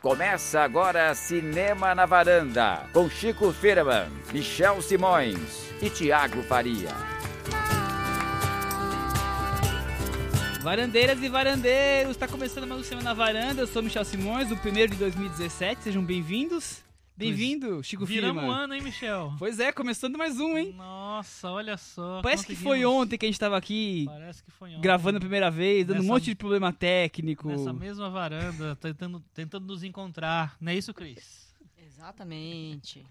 Começa agora Cinema na Varanda, com Chico Firman, Michel Simões e Tiago Faria. Varandeiras e varandeiros, está começando mais um Cinema na Varanda. Eu sou Michel Simões, o primeiro de 2017. Sejam bem-vindos. Bem-vindo, Chico Viramos Firman. um ano, hein, Michel? Pois é, começando mais um, hein? Nossa, olha só. Parece que foi ontem que a gente tava aqui Parece que foi ontem. gravando a primeira vez, dando um Nessa- monte de problema técnico. Nessa mesma varanda, tentando, tentando nos encontrar. Não é isso, Cris? Exatamente.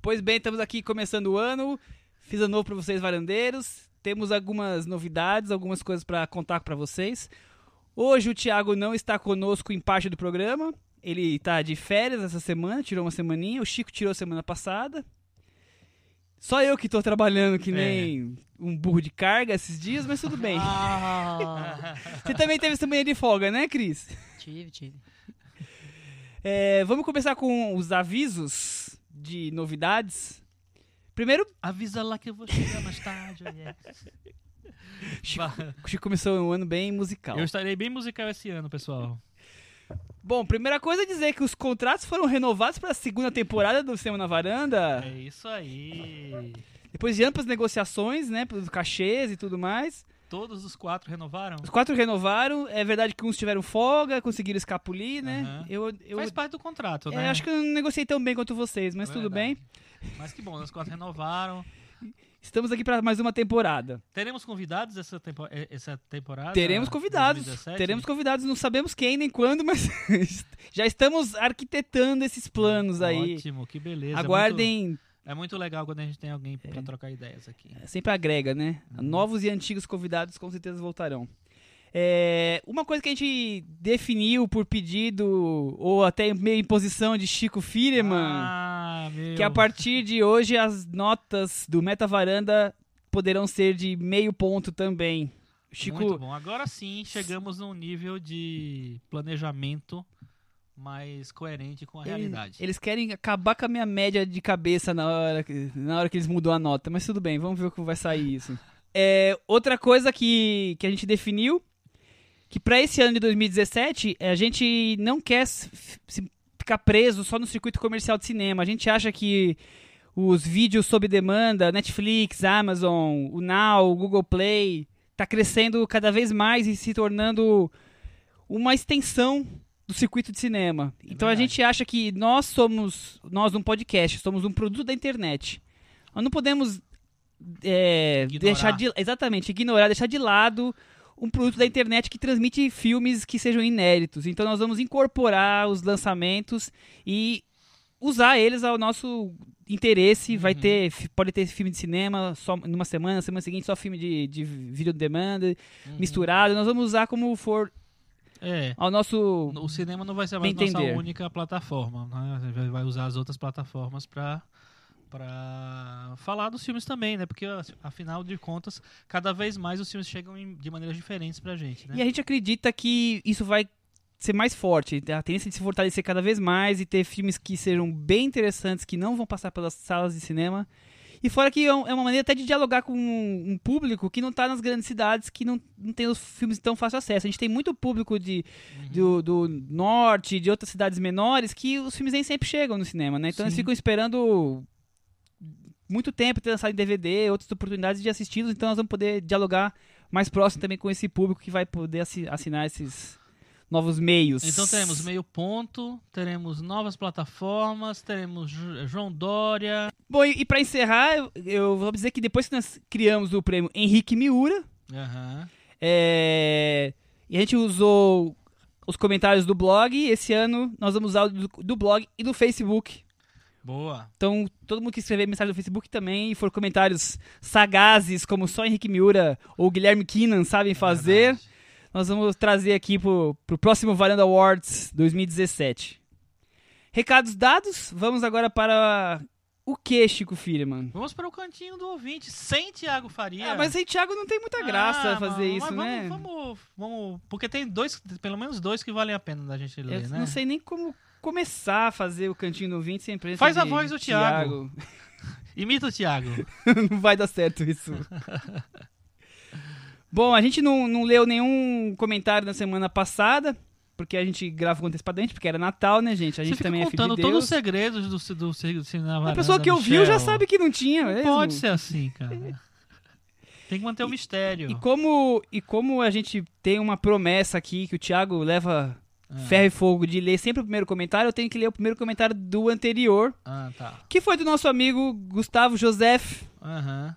Pois bem, estamos aqui começando o ano. Fiz ano novo para vocês, varandeiros. Temos algumas novidades, algumas coisas para contar para vocês. Hoje o Thiago não está conosco em parte do programa. Ele está de férias essa semana, tirou uma semaninha. O Chico tirou semana passada. Só eu que estou trabalhando que nem um burro de carga esses dias, mas tudo bem. Ah, Você também teve semana de folga, né, Cris? tive, tive. É, vamos começar com os avisos de novidades. Primeiro, Avisa lá que eu vou chegar mais tarde. olha. Chico, o Chico começou um ano bem musical. Eu estarei bem musical esse ano, pessoal. Bom, primeira coisa é dizer que os contratos foram renovados para a segunda temporada do Cinema na Varanda. É isso aí. Depois de amplas negociações, né, pelos cachês e tudo mais. Todos os quatro renovaram? Os quatro renovaram. É verdade que uns tiveram folga, conseguiram escapulir, né? Aham. Eu, eu Faz parte do contrato, é, né? acho que eu não negociei tão bem quanto vocês, mas É tudo bem. Mas que bom, os quatro renovaram. Estamos aqui para mais uma temporada. Teremos convidados essa, tempo- essa temporada? Teremos convidados. 2017? Teremos convidados, não sabemos quem nem quando, mas já estamos arquitetando esses planos aí. Ótimo, que beleza. É Aguardem muito, é muito legal quando a gente tem alguém pra trocar ideias aqui. Sempre agrega, né? Uhum. Novos e antigos convidados com certeza voltarão. É, uma coisa que a gente definiu por pedido ou até meio imposição de Chico Firman, Ah, que a partir de hoje as notas do Meta Varanda poderão ser de meio ponto também. Chico, Muito bom. Agora sim, chegamos num nível de planejamento mais coerente com a eles, realidade. eles querem acabar com a minha média de cabeça na hora, que- na hora que eles mudam a nota, mas tudo bem, vamos ver o que vai sair isso. É, outra coisa que, que a gente definiu, que para esse ano de 2017, a gente não quer ficar preso só no circuito comercial de cinema. A gente acha que os vídeos sob demanda, Netflix, Amazon, o Now, o Google Play, tá crescendo cada vez mais e se tornando uma extensão do circuito de cinema. então a verdade. gente acha que nós somos, nós um podcast, somos um produto da internet. Nós não podemos é, deixar de exatamente ignorar, deixar de lado um produto da internet que transmite filmes que sejam inéditos. Então nós vamos incorporar os lançamentos e usar eles ao nosso interesse. Vai Uhum. ter, fi- pode ter filme de cinema só numa semana, na semana seguinte só filme de, de vídeo demanda Uhum. misturado. Nós vamos usar como for É. ao nosso O cinema não vai ser mais nossa única plataforma. Né? A gente vai- vai usar as outras plataformas para para falar dos filmes também, né? Porque afinal de contas, cada vez mais os filmes chegam em- de maneiras diferentes pra gente, né? E a gente acredita que isso vai ser mais forte, a tendência de se fortalecer cada vez mais e ter filmes que sejam bem interessantes, que não vão passar pelas salas de cinema. E fora que é é uma maneira até de dialogar com um público que não está nas grandes cidades, que não, não tem os filmes tão fácil acesso. A gente tem muito público de, do, do norte, de outras cidades menores, que os filmes nem sempre chegam no cinema, né? Então eles Sim. ficam esperando muito tempo ter lançado em DVD, outras oportunidades de assisti-los, então nós vamos poder dialogar mais próximo também com esse público que vai poder assi- assinar esses novos meios. Então teremos meio ponto, teremos novas plataformas, teremos João Dória. Bom, e, e para encerrar, eu, vou dizer que depois que nós criamos o prêmio Henrique Miura, Aham. é, e a gente usou os comentários do blog, esse ano nós vamos usar o do, do blog e do Facebook. Boa. Então, todo mundo que escrever mensagem no Facebook também, e for comentários sagazes, como só Henrique Miura ou Guilherme Keenan sabem fazer, Verdade. nós vamos trazer aqui pro, pro próximo Varanda Awards 2017. Recados dados, vamos agora para o que, Chico Firman? Vamos para o cantinho do ouvinte, sem Thiago Faria. Ah, mas aí, Thiago, não tem muita graça Ah, fazer mas- isso, mas né? Vamos, vamos, vamos- porque tem dois, pelo menos dois que valem a pena da gente ler, Eu né? não sei nem como começar a fazer o cantinho do ouvinte sem presença Faz a de voz do Thiago. Imita o Thiago. não vai dar certo isso. Bom, a gente não, não leu nenhum comentário na semana passada. porque a gente grava com antecipadamente, porque era Natal, né, gente? A gente também é filho contando de todos Deus. os segredos do, do, do, cinema. A pessoa que ouviu já sabe que não tinha Não mesmo. pode ser assim, cara. Tem que manter o mistério. E como, e como a gente tem uma promessa aqui que o Thiago leva Ah. ferro e fogo de ler sempre o primeiro comentário, eu tenho que ler o primeiro comentário do anterior, Ah, tá. que foi do nosso amigo Gustavo Joseph, Aham.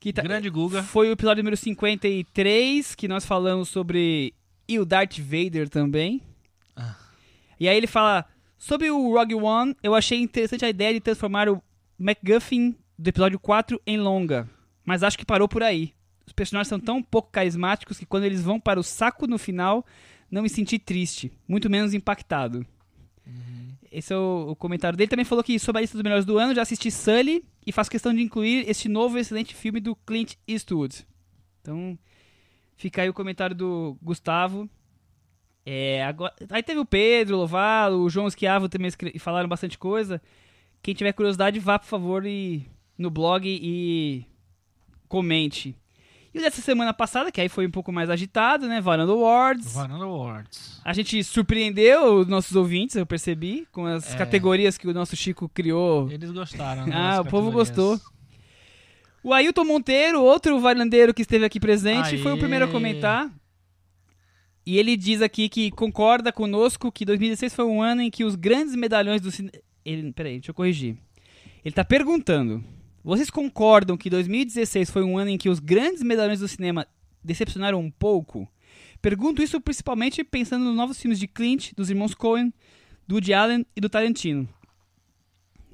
que tá, Grande Guga. foi o episódio número 53, que nós falamos sobre e o Darth Vader também. Ah. E aí ele fala sobre o Rogue One, eu achei interessante a ideia de transformar o MacGuffin do episódio 4 em longa, mas acho que parou por aí. Os personagens são tão pouco carismáticos que quando eles vão para o saco no final, não me senti triste, muito menos impactado. Esse é o, o comentário dele. Também falou que sobre a lista dos melhores do ano, já assisti Sully e faço questão de incluir este novo excelente filme do Clint Eastwood. Então, fica aí o comentário do Gustavo. É, agora, aí teve o Pedro, o Lovalo, o João Esquiavo também escre- falaram bastante coisa. Quem tiver curiosidade, vá, por favor, e, no blog e comente. E o dessa semana passada, que aí foi um pouco mais agitado, né? Varanda Awards. Varanda Awards. A gente surpreendeu os nossos ouvintes, eu percebi, com as É. categorias que o nosso Chico criou. Eles gostaram. né, Ah, o povo gostou. O Ailton Monteiro, outro varandeiro que esteve aqui presente, foi o Aê. primeiro a comentar. E ele diz aqui que concorda conosco que 2016 foi um ano em que os grandes medalhões do cinema. Peraí, deixa eu corrigir. Ele tá perguntando: vocês concordam que 2016 foi um ano em que os grandes medalhões do cinema decepcionaram um pouco? Pergunto isso principalmente pensando nos novos filmes de Clint, dos irmãos Coen, do Woody Allen e do Tarantino.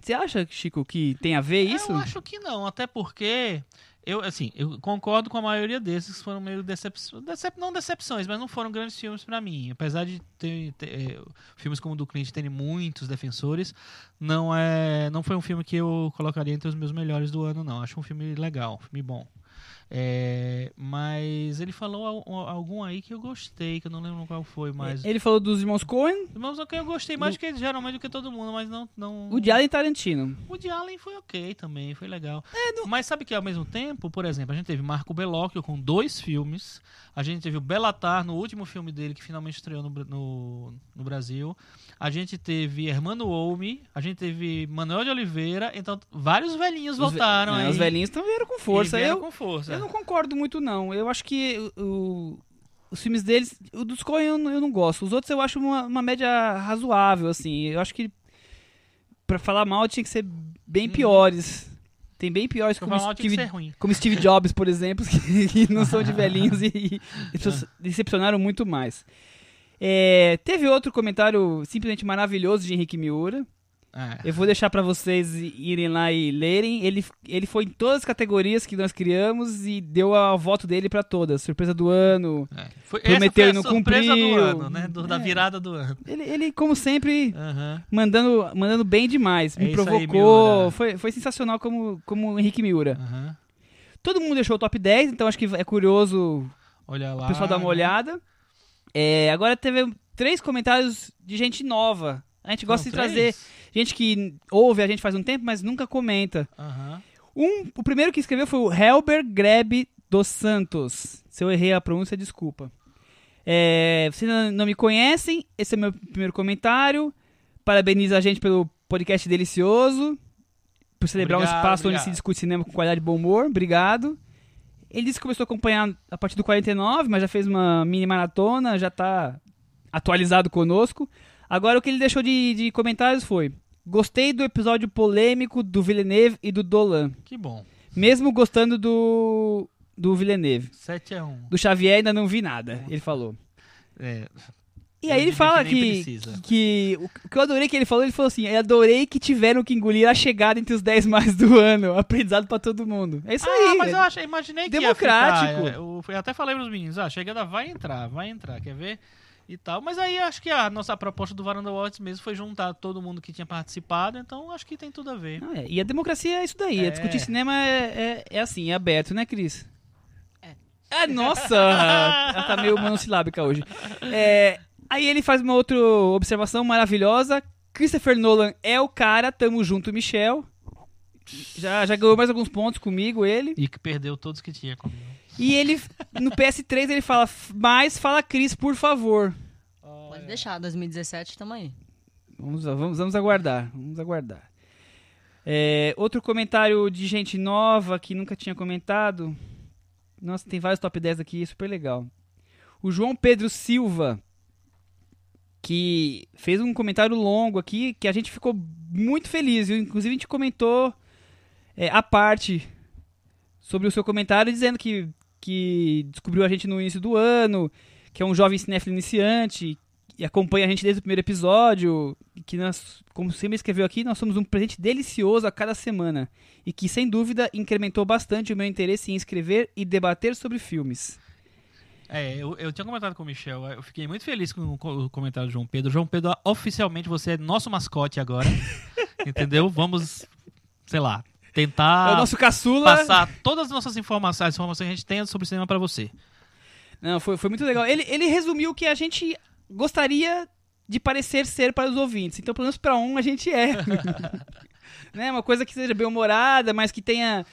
Você acha, Chico, que tem a ver isso? Eu acho que não, até porque eu assim, eu concordo com a maioria desses que foram meio decepções, decep, não decepções, mas não foram grandes filmes pra mim. Apesar de ter, ter, eh, filmes como o do Clint terem muitos defensores, não é, não foi um filme que eu colocaria entre os meus melhores do ano, não. Acho um filme legal, um filme bom. É, mas ele falou al- algum aí que eu gostei, que eu não lembro qual foi, mas Ele falou dos irmãos Coen, Irmãos, ok, eu gostei mais do que geralmente do que todo mundo, mas não não o de Allen Tarantino. o de Allen foi ok também, foi legal. É, Mas sabe que ao mesmo tempo, por exemplo, a gente teve Marco Bellocchio com dois filmes. A gente teve o Belatar no último filme dele, que finalmente estreou no, no, no Brasil. A gente teve Hermano Olmi. A gente teve Manuel de Oliveira. Então, vários velhinhos Os voltaram é, aí. Os velhinhos estão vieram com força. E vieram Eu, com força. Eu não concordo muito, não. Eu acho que o- os filmes deles, o dos Coen eu, não- eu não gosto. Os outros eu acho uma, uma média razoável, assim. Eu acho que pra falar mal tinha que ser bem Uhum. piores. Tem bem piores como Steve, como Steve Jobs, por exemplo, que, que não são de velhinhos e, e É. decepcionaram muito mais. É, teve outro comentário simplesmente maravilhoso de Henrique Miura. É. Eu vou deixar pra vocês irem lá e lerem. Ele, ele foi em todas as categorias que nós criamos e deu a voto dele pra todas. Surpresa do ano. É. Foi, Prometeu e não surpresa cumpriu. do ano, né? Do- da É. virada do ano. Ele, ele, como sempre, Aham. mandando, mandando bem demais. É Me isso aí, provocou. Miura. foi, foi sensacional como, como o Henrique Miura. Aham. Todo mundo deixou o top 10, então acho que é curioso Olha lá. o pessoal dar uma né? olhada. É, agora teve três comentários de gente nova. A gente gosta de Foram trazer três? Gente que ouve a gente faz um tempo, mas nunca comenta. Aham. Um, o primeiro que escreveu foi o Helber Grebe dos Santos. Se eu errei a pronúncia, desculpa. É, vocês não, me conhecem, esse é meu primeiro comentário. Parabeniza a gente pelo podcast delicioso. Por celebrar um Obrigado, espaço onde obrigado. se discute cinema com qualidade e bom humor. Obrigado. Ele disse que começou a acompanhar a partir do 49, mas já fez uma mini maratona, já tá atualizado conosco. Agora o que ele deixou de, de comentários foi: Gostei do episódio polêmico do Villeneuve e do Dolan. Que bom. Mesmo gostando do, do Villeneuve. 7x1. Do Xavier ainda não vi nada, ele falou. É, E aí ele fala que que, que. O que eu adorei que ele falou, ele falou assim: Eu adorei que tiveram que engolir a chegada entre os 10 mais do ano. Aprendizado pra todo mundo. É isso ah, aí. mas eu achei, imaginei que Democrático. Ficar, é, eu, eu até falei pros meninos, ah, a chegada vai entrar, vai entrar, quer ver? E tal. Mas aí acho que a nossa proposta do Varanda Awards mesmo foi juntar todo mundo que tinha participado, então acho que tem tudo a ver. Não, é, E a democracia é isso daí. É. Discutir cinema é, é, é assim, é aberto, né, Cris? É. Ah, nossa! ela tá meio monossilábica hoje. É, aí ele faz uma outra observação maravilhosa. Christopher Nolan é o cara, tamo junto, Michel. Já, já ganhou mais alguns pontos comigo, ele. E que perdeu todos que tinha comigo. E ele, no PS3, ele fala, mas fala Cris, por favor. Pode deixar, 2017 tamo aí. Vamos, vamos, vamos aguardar. Vamos aguardar. É, outro comentário de gente nova que nunca tinha comentado. Nossa, tem vários top 10 aqui, super legal. O João Pedro Silva, que fez um comentário longo aqui, que a gente ficou muito feliz. Inclusive, a gente comentou é, a parte sobre o seu comentário, dizendo que, que descobriu a gente no início do ano, que é um jovem cinéfilo iniciante, e acompanha a gente desde o primeiro episódio, que nós, como sempre escreveu aqui, nós somos um presente delicioso a cada semana, e que sem dúvida incrementou bastante o meu interesse em escrever e debater sobre filmes. É, eu, eu tinha comentado com o Michel, eu fiquei muito feliz com o co- o comentário do João Pedro. João Pedro, oficialmente você é nosso mascote agora. entendeu? Vamos, sei lá, tentar é o nosso caçula. passar todas as nossas informações, as informações que a gente tem sobre cinema pra você. Não, foi, foi muito legal. Ele, ele resumiu o que a gente gostaria de parecer ser para os ouvintes. Então, pelo menos para um, a gente é. né? Uma coisa que seja bem humorada, mas que tenha,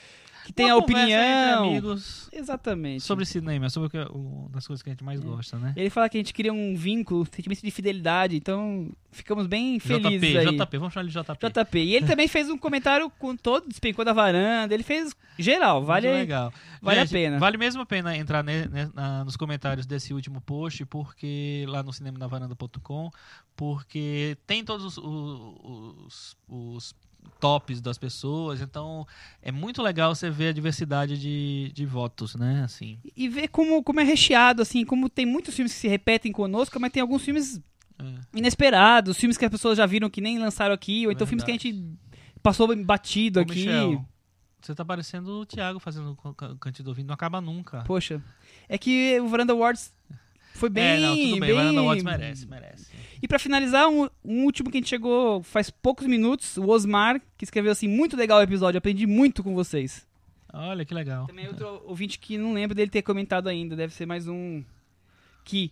que conversa entre opinião. amigos Exatamente. sobre cinema, sobre o que, o, das coisas que a gente mais gosta, né? Ele fala que a gente cria um vínculo, um sentimento de fidelidade. Então, ficamos bem felizes JP, aí. JP, vamos chamar ele de JP. JP. E ele também fez um comentário com todo, despencou da varanda. Ele fez geral, vale. Muito legal. vale a Gente, pena. Vale mesmo a pena entrar ne- ne- na- nos comentários desse último post, porque lá no cinemanavaranda.com, porque tem todos os, os- os tops das pessoas, então é muito legal você ver a diversidade de, de votos, né? Assim, E ver como, como é recheado, assim, como tem muitos filmes que se repetem conosco, mas tem alguns filmes é. inesperados, filmes que as pessoas já viram que nem lançaram aqui, ou então filmes que a gente passou batido Ô, aqui. Michel, você tá parecendo o Thiago fazendo o can- Cantinho do Ouvido, não acaba nunca. Poxa, é que o Veranda Awards foi bem. é, não, tudo bem, bem... Varanda Watts merece, merece. E pra finalizar, um, um último que a gente chegou faz poucos minutos, o Osmar, que escreveu assim: muito legal o episódio, aprendi muito com vocês. Olha que legal. Também outro ouvinte que não lembro dele ter comentado ainda, deve ser mais um que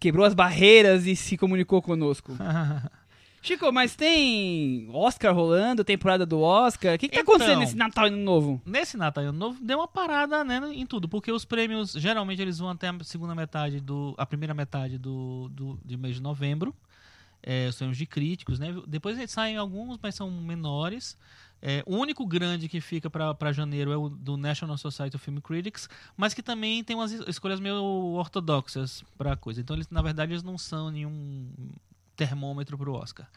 quebrou as barreiras e se comunicou conosco. Chico, mas tem Oscar rolando, temporada do Oscar. O que, que tá Então. acontecendo nesse Natal e Ano Novo? Nesse Natal Ano Novo deu uma parada né, em tudo, porque os prêmios geralmente eles vão até a segunda metade do. a primeira metade do, do de mês de novembro. É, os prêmios de críticos, né? Depois eles saem alguns, mas são menores. É, o único grande que fica para janeiro é o do National Society of Film Critics, mas que também tem umas es- escolhas meio ortodoxas para coisa. Então, eles, na verdade, eles não são nenhum termômetro para o Oscar.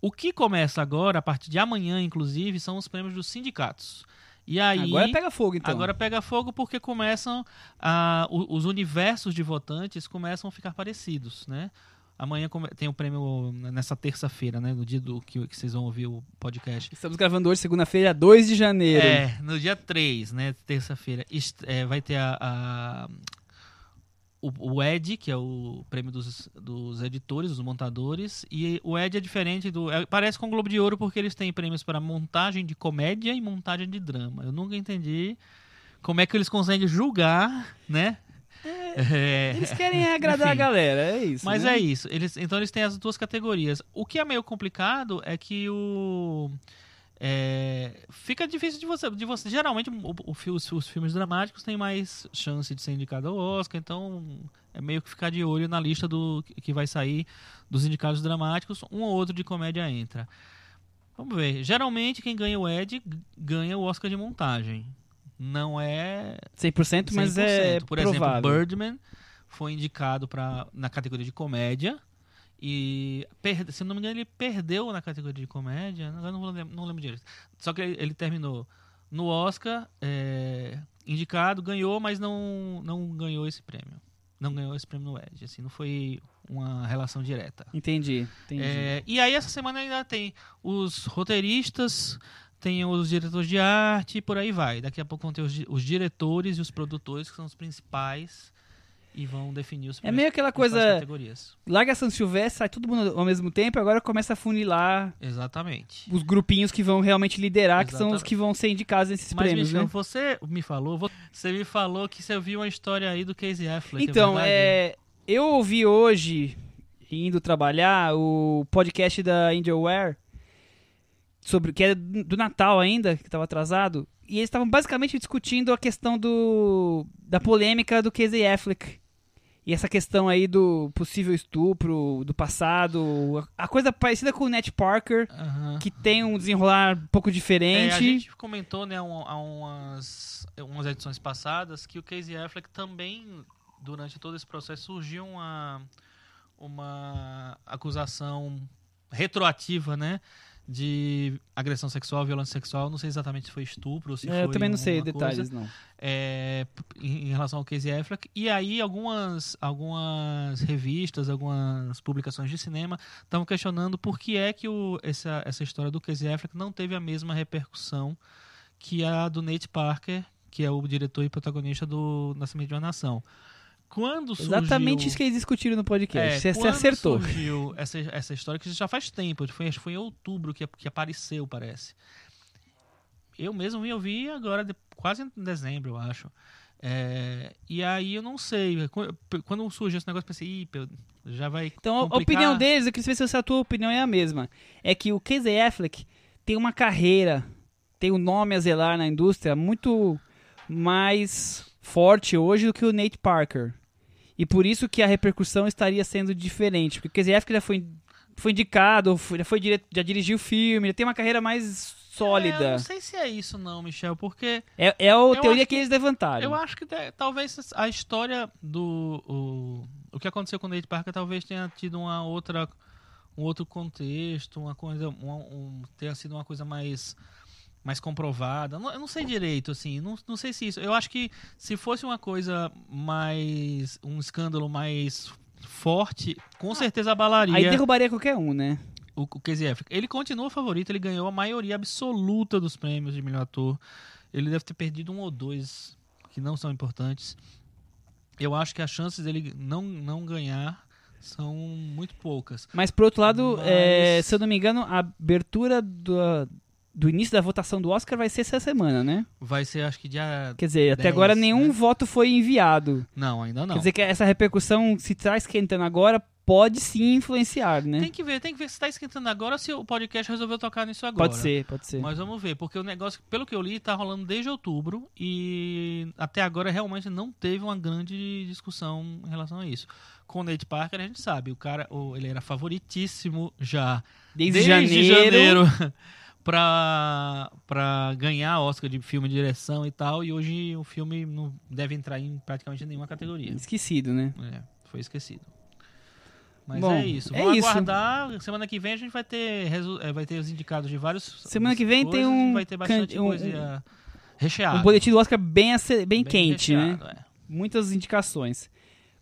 O que começa agora, a partir de amanhã, inclusive, são os prêmios dos sindicatos. E aí, Agora pega fogo, então. Agora pega fogo porque começam a, os universos de votantes começam a ficar parecidos, né? Amanhã tem o prêmio nessa terça-feira, né? No dia do que, que vocês vão ouvir o podcast. Estamos gravando hoje, segunda-feira, 2 de janeiro. É, no dia 3, né? Terça-feira, é, vai ter a, a- o, o ED, que é o prêmio dos, dos editores, dos montadores. E o ED é diferente do. é- parece com o Globo de Ouro porque eles têm prêmios para montagem de comédia e montagem de drama. Eu nunca entendi como é que eles conseguem julgar, né? É, Eles querem agradar a Enfim. galera, é isso. mas né? é isso. Eles, então eles têm as duas categorias. O que é meio complicado é que o. é, fica difícil de você, de você. Geralmente o, o os, os filmes dramáticos têm mais chance de ser indicado ao Oscar, então é meio que ficar de olho na lista do que vai sair dos indicados dramáticos. Um ou outro de comédia entra. Vamos ver. Geralmente quem ganha o Ed ganha o Oscar de montagem. Não é 100%, mas é 100%. Por provável. exemplo, Birdman foi indicado pra, na categoria de comédia. E, perde- se não me engano, ele perdeu na categoria de comédia. Agora não, vou lem- não lembro direito. Só que ele, ele terminou no Oscar, é, indicado, ganhou, mas não, não ganhou esse prêmio. Não ganhou esse prêmio no Edge. Assim, não foi uma relação direta. Entendi, entendi. É, e aí essa semana ainda tem os roteiristas, tem os diretores de arte e por aí vai. Daqui a pouco vão ter os, os diretores e os produtores, que são os principais, e vão definir os É meio aquela coisa, categorias. larga São Silvestre, sai todo mundo ao mesmo tempo, agora começa a funilar Exatamente. os grupinhos que vão realmente liderar, que são os Exatamente. que vão ser indicados nesses Mas, prêmios, Michel, né? você me falou, vo- você me falou que você viu uma história aí do Casey Affleck. Então, é é, eu ouvi hoje, indo trabalhar, o podcast da Angelware, sobre, que é do Natal ainda, que estava atrasado, e eles estavam basicamente discutindo a questão do, da polêmica do Casey Affleck. E essa questão aí do possível estupro, do passado, a coisa parecida com o Ned Parker, que tem um desenrolar um pouco É, diferente. a gente comentou, né, um- umas, umas edições passadas que o Casey Affleck também, durante todo esse processo, surgiu uma, uma acusação retroativa, né, de agressão sexual, violência sexual. Não sei exatamente se foi estupro ou se É, foi eu também não sei detalhes, coisa, não. é, em, em relação ao Casey Affleck. E aí algumas, algumas revistas, algumas publicações de cinema estavam questionando por que é que o, essa, essa história do Casey Affleck não teve a mesma repercussão que a do Nate Parker, que é o diretor e protagonista do Nascimento de uma Nação. Quando surgiu... Exatamente isso que eles discutiram no podcast. É, Você você acertou. surgiu essa, essa história que já faz tempo, foi, acho que foi em outubro que, que apareceu, parece. Eu mesmo vim ouvir agora, de- quase em dezembro, eu acho. É, e aí eu não sei. qu- Quando surgiu esse negócio, eu pensei, Ih, já vai. Então, a complicar. opinião deles, eu queria saber se a tua opinião é a mesma. É que o Casey Affleck tem uma carreira, tem um nome a zelar na indústria muito mais forte hoje do que o Nate Parker. E por isso que a repercussão estaria sendo diferente. Porque o Affleck já foi, foi indicado, já, foi dire- já dirigiu filme, já tem uma carreira mais É, eu sólida. não sei se é isso, não, Michel, porque É, é a teoria acho que, eles levantaram. eu acho que talvez a história do. O, o que aconteceu com o Nate Parker talvez tenha tido uma outra. Um outro contexto, uma coisa. Um, um- tenha sido uma coisa mais. Mais comprovada. Eu não sei direito, assim. Não, não sei se isso. Eu acho que se fosse uma coisa mais. Um escândalo mais forte, com certeza abalaria Aí derrubaria qualquer um, né? o, o Casey Affleck. Ele continua favorito, ele ganhou a maioria absoluta dos prêmios de melhor ator. Ele deve ter perdido um ou dois que não são importantes. Eu acho que as chances dele não, não ganhar são muito poucas. Mas por outro lado, Mas- é, se eu não me engano, a abertura do, do início da votação do Oscar vai ser essa semana, né? Vai ser, acho que dia. Quer dizer, até 10, agora nenhum né? voto foi enviado. Não, ainda não. Quer dizer que essa repercussão, se está esquentando agora, pode sim influenciar, né? Tem que ver, tem que ver se está esquentando agora ou se o podcast resolveu tocar nisso agora. Pode ser, pode ser. Mas vamos ver, porque o negócio, pelo que eu li, tá rolando desde outubro e até agora realmente não teve uma grande discussão em relação a isso. Com o Nate Parker, a gente sabe, o cara, ele era favoritíssimo já Desde, janeiro, janeiro pra, pra ganhar Oscar de filme de direção e tal, e hoje o filme não deve entrar em praticamente nenhuma categoria. esquecido, né? É, foi esquecido. Mas Bom, é isso. é Vamos isso. aguardar. Semana que vem a gente vai ter, resu- é, vai ter os indicados de vários. Semana que vem tem coisas, um Vai ter bastante um- coisa recheada. Um boletim do Oscar bem, ace- bem, Bem quente, né? é. Muitas indicações.